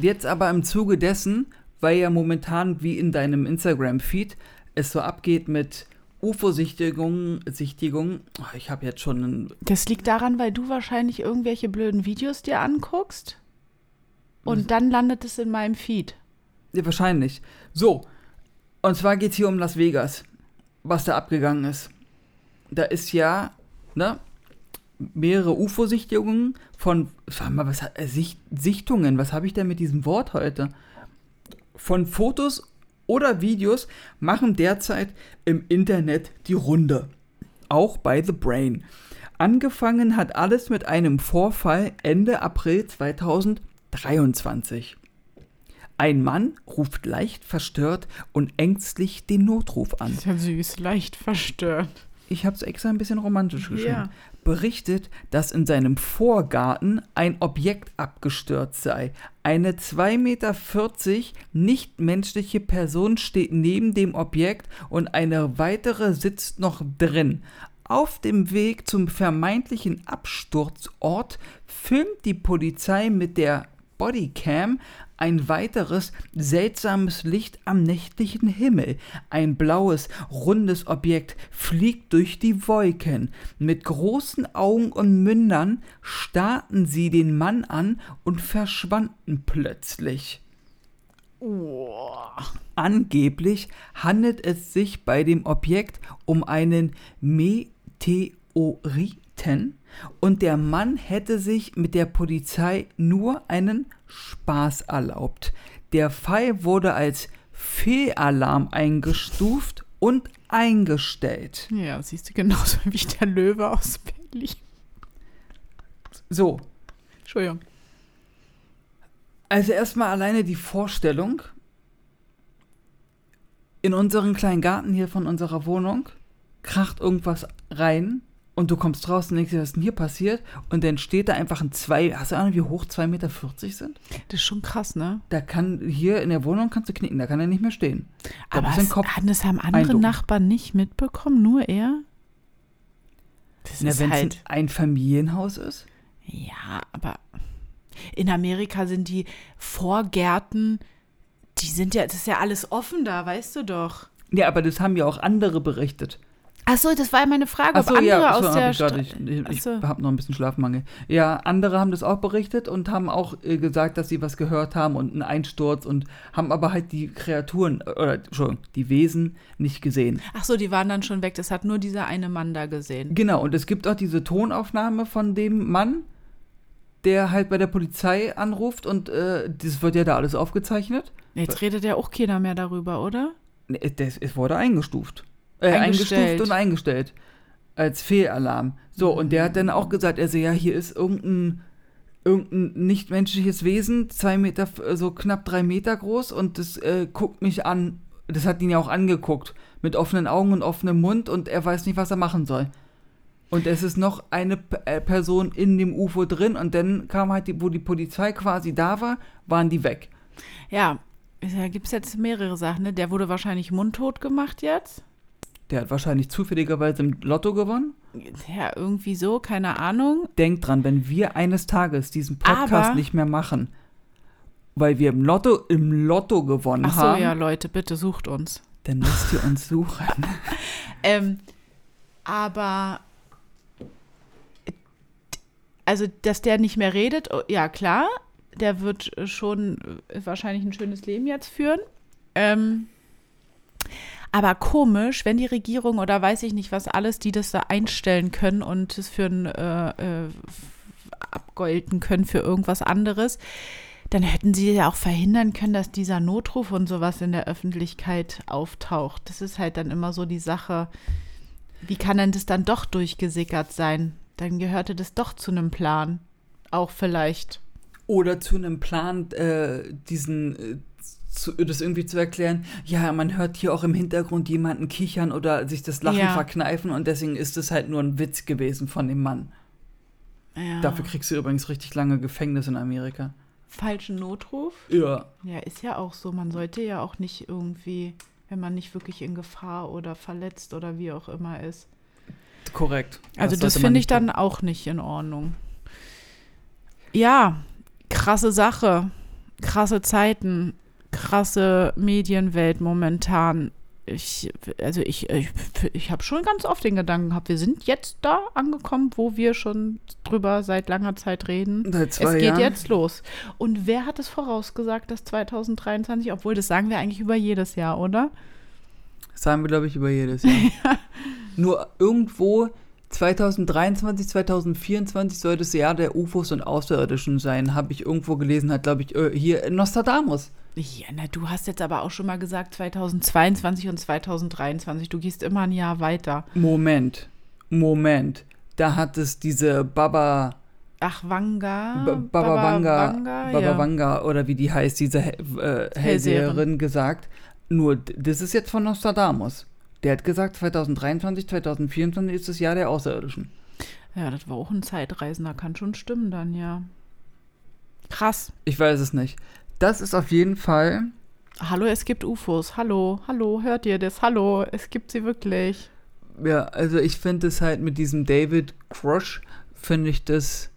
jetzt aber im Zuge dessen, weil ja momentan wie in deinem Instagram-Feed es so abgeht mit UFO-Sichtigungen, Sichtigungen. Ich habe jetzt schon einen Das liegt daran, weil du wahrscheinlich irgendwelche blöden Videos dir anguckst und dann landet es in meinem Feed. Ja, wahrscheinlich. So, und zwar geht es hier um Las Vegas, was da abgegangen ist. Da ist ja, ne, mehrere UFO-Sichtungen von, sag mal, was äh, Sicht, Sichtungen, was habe ich denn mit diesem Wort heute? Von Fotos oder Videos machen derzeit im Internet die Runde. Auch bei The Brain. Angefangen hat alles mit einem Vorfall Ende April 2023. Ein Mann ruft leicht verstört und ängstlich den Notruf an. Ist ja süß, leicht verstört. Ich habe es extra ein bisschen romantisch geschrieben. Ja. Berichtet, dass in seinem Vorgarten ein Objekt abgestürzt sei. Eine 2,40 Meter nichtmenschliche Person steht neben dem Objekt und eine weitere sitzt noch drin. Auf dem Weg zum vermeintlichen Absturzort filmt die Polizei mit der Bodycam ein weiteres seltsames Licht am nächtlichen Himmel. Ein blaues, rundes Objekt fliegt durch die Wolken. Mit großen Augen und Mündern starrten sie den Mann an und verschwanden plötzlich. Angeblich handelt es sich bei dem Objekt um einen Meteoriten und der Mann hätte sich mit der Polizei nur einen Spaß erlaubt. Der Fall wurde als Fehlalarm eingestuft und eingestellt. Ja, siehst du genauso wie der Löwe aus Berlin. So, Entschuldigung. Also erstmal alleine die Vorstellung, in unseren kleinen Garten hier von unserer Wohnung kracht irgendwas rein und du kommst raus und denkst dir, was ist denn hier passiert? Und dann steht da einfach ein zwei, hast du Ahnung, wie hoch 2,40 Meter sind? Das ist schon krass, ne? Da kann, hier in der Wohnung kannst du knicken, da kann er nicht mehr stehen. Da Aber es, Kopf das haben andere einducken. Nachbarn nicht mitbekommen, nur er? Das Na, ist wenn es halt, ein Familienhaus ist? ja, aber in Amerika sind die Vorgärten, die sind ja, das ist ja alles offen da, weißt du doch. Ja, aber das haben ja auch andere berichtet. Ach so, das war ja meine Frage, ob Achso, andere ja, aus achso, der ich, grad, ich, ich, ich Achso. habe noch ein bisschen Schlafmangel. Ja, andere haben das auch berichtet und haben auch äh, gesagt, dass sie was gehört haben und einen Einsturz und haben aber halt die Kreaturen, äh, oder Entschuldigung, die Wesen nicht gesehen. Ach so, die waren dann schon weg. Das hat nur dieser eine Mann da gesehen. Genau, und es gibt auch diese Tonaufnahme von dem Mann, der halt bei der Polizei anruft und äh, das wird ja da alles aufgezeichnet. Jetzt redet ja auch keiner mehr darüber, oder? Es wurde eingestuft. Äh, Eingestellt. eingestuft und eingestellt. Als Fehlalarm. So, und der hat dann auch gesagt, also ja, hier ist irgendein, irgendein nichtmenschliches Wesen, zwei Meter, so knapp drei Meter groß und das äh, guckt mich an. Das hat ihn ja auch angeguckt. Mit offenen Augen und offenem Mund und er weiß nicht, was er machen soll. Und es ist noch eine P äh, Person in dem UFO drin und dann kam halt, die, wo die Polizei quasi da war, waren die weg. Ja, da gibt es jetzt mehrere Sachen. Ne? Der wurde wahrscheinlich mundtot gemacht jetzt. Der hat wahrscheinlich zufälligerweise im Lotto gewonnen. Ja, irgendwie so, keine Ahnung. Denkt dran, wenn wir eines Tages diesen Podcast Aber- nicht mehr machen, weil wir im Lotto, im Lotto gewonnen Ach so, haben, ja, Leute, bitte sucht uns. dann müsst ihr uns suchen. Ähm, aber also, dass der nicht mehr redet, oh, ja klar, der wird schon wahrscheinlich ein schönes Leben jetzt führen. Ähm, aber komisch, wenn die Regierung oder weiß ich nicht was alles, die das da einstellen können und es für ein äh, äh, abgolten können für irgendwas anderes, dann hätten sie ja auch verhindern können, dass dieser Notruf und sowas in der Öffentlichkeit auftaucht. Das ist halt dann immer so die Sache. Wie kann denn das dann doch durchgesickert sein? Dann gehörte das doch zu einem Plan. Auch vielleicht. Oder zu einem Plan, äh, diesen, äh, zu, das irgendwie zu erklären, ja, man hört hier auch im Hintergrund jemanden kichern oder sich das Lachen Ja. verkneifen und deswegen ist es halt nur ein Witz gewesen von dem Mann. Ja. Dafür kriegst du übrigens richtig lange Gefängnis in Amerika. Falschen Notruf? Ja. Ja, ist ja auch so. Man sollte ja auch nicht irgendwie, wenn man nicht wirklich in Gefahr oder verletzt oder wie auch immer ist. Korrekt. Also das, man finde ich nicht tun. dann auch nicht in Ordnung. Ja, krasse Sache, krasse Zeiten, krasse Medienwelt momentan. Ich, also ich, ich, ich habe schon ganz oft den Gedanken gehabt, wir sind jetzt da angekommen, wo wir schon drüber seit langer Zeit reden. Seit zwei es geht Jahren. jetzt los. Und wer hat es vorausgesagt, dass 2023, obwohl das sagen wir eigentlich über jedes Jahr, oder? Das sagen wir, glaube ich, über jedes Jahr. Nur irgendwo 2023, 2024 soll das Jahr der UFOs und Außerirdischen sein, habe ich irgendwo gelesen, hat, glaube ich, äh, hier Nostradamus. Ja, na, du hast jetzt aber auch schon mal gesagt 2022 und 2023. Du gehst immer ein Jahr weiter. Moment, Moment. Da hat es diese Baba, Ach, Wanga. B- Baba Wanga, Wanga, Baba ja. Wanga oder wie die heißt, diese äh, Hellseherin gesagt. Nur, das ist jetzt von Nostradamus. Der hat gesagt, 2023, 2024 ist das Jahr der Außerirdischen. Ja, das war auch ein Zeitreisender. Kann schon stimmen dann, ja. Krass. Ich weiß es nicht. Das ist auf jeden Fall Hallo, es gibt UFOs. Hallo, hallo, hört ihr das? Hallo, es gibt sie wirklich. Ja, also ich finde es halt mit diesem David Crush, finde ich das,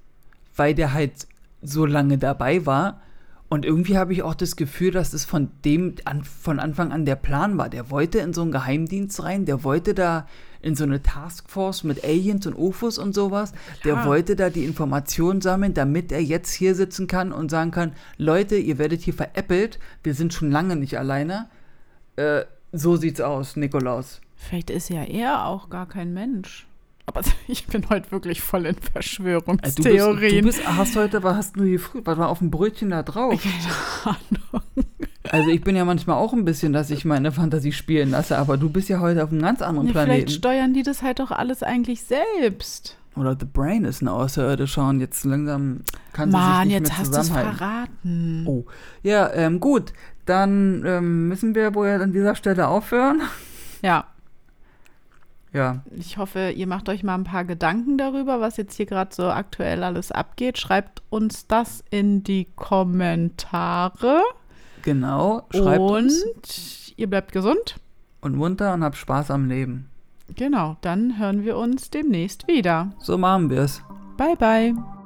weil der halt so lange dabei war. Und irgendwie habe ich auch das Gefühl, dass es von dem an, von Anfang an der Plan war. Der wollte in so einen Geheimdienst rein, der wollte da in so eine Taskforce mit Aliens und UFOs und sowas. Der Klar. wollte da die Informationen sammeln, damit er jetzt hier sitzen kann und sagen kann, Leute, ihr werdet hier veräppelt, wir sind schon lange nicht alleine. Äh, so sieht's aus, Nikolaus. Vielleicht ist ja er auch gar kein Mensch. Aber ich bin heute wirklich voll in Äh, Du bist, Verschwörungstheorien. du bist, hast heute, was hast du hier früh, was war auf dem Brötchen da drauf? Keine Ahnung. Also ich bin ja manchmal auch ein bisschen, dass ich meine Fantasie spielen lasse, aber du bist ja heute auf einem ganz anderen vielleicht Planeten. steuern die das halt doch alles eigentlich selbst. Oder The Brain ist ein Außerirdischer und jetzt langsam kann sie sich Mann, nicht jetzt mehr hast du es zusammenhalten. verraten. Oh, ja, ähm, gut, dann ähm, müssen wir wohl an dieser Stelle aufhören. Ja, Ja, ich hoffe, ihr macht euch mal ein paar Gedanken darüber, was jetzt hier gerade so aktuell alles abgeht. Schreibt uns das in die Kommentare. Genau. Schreibt und uns ihr bleibt gesund. und munter und habt Spaß am Leben. Genau, dann hören wir uns demnächst wieder. So machen wir es. Bye, bye.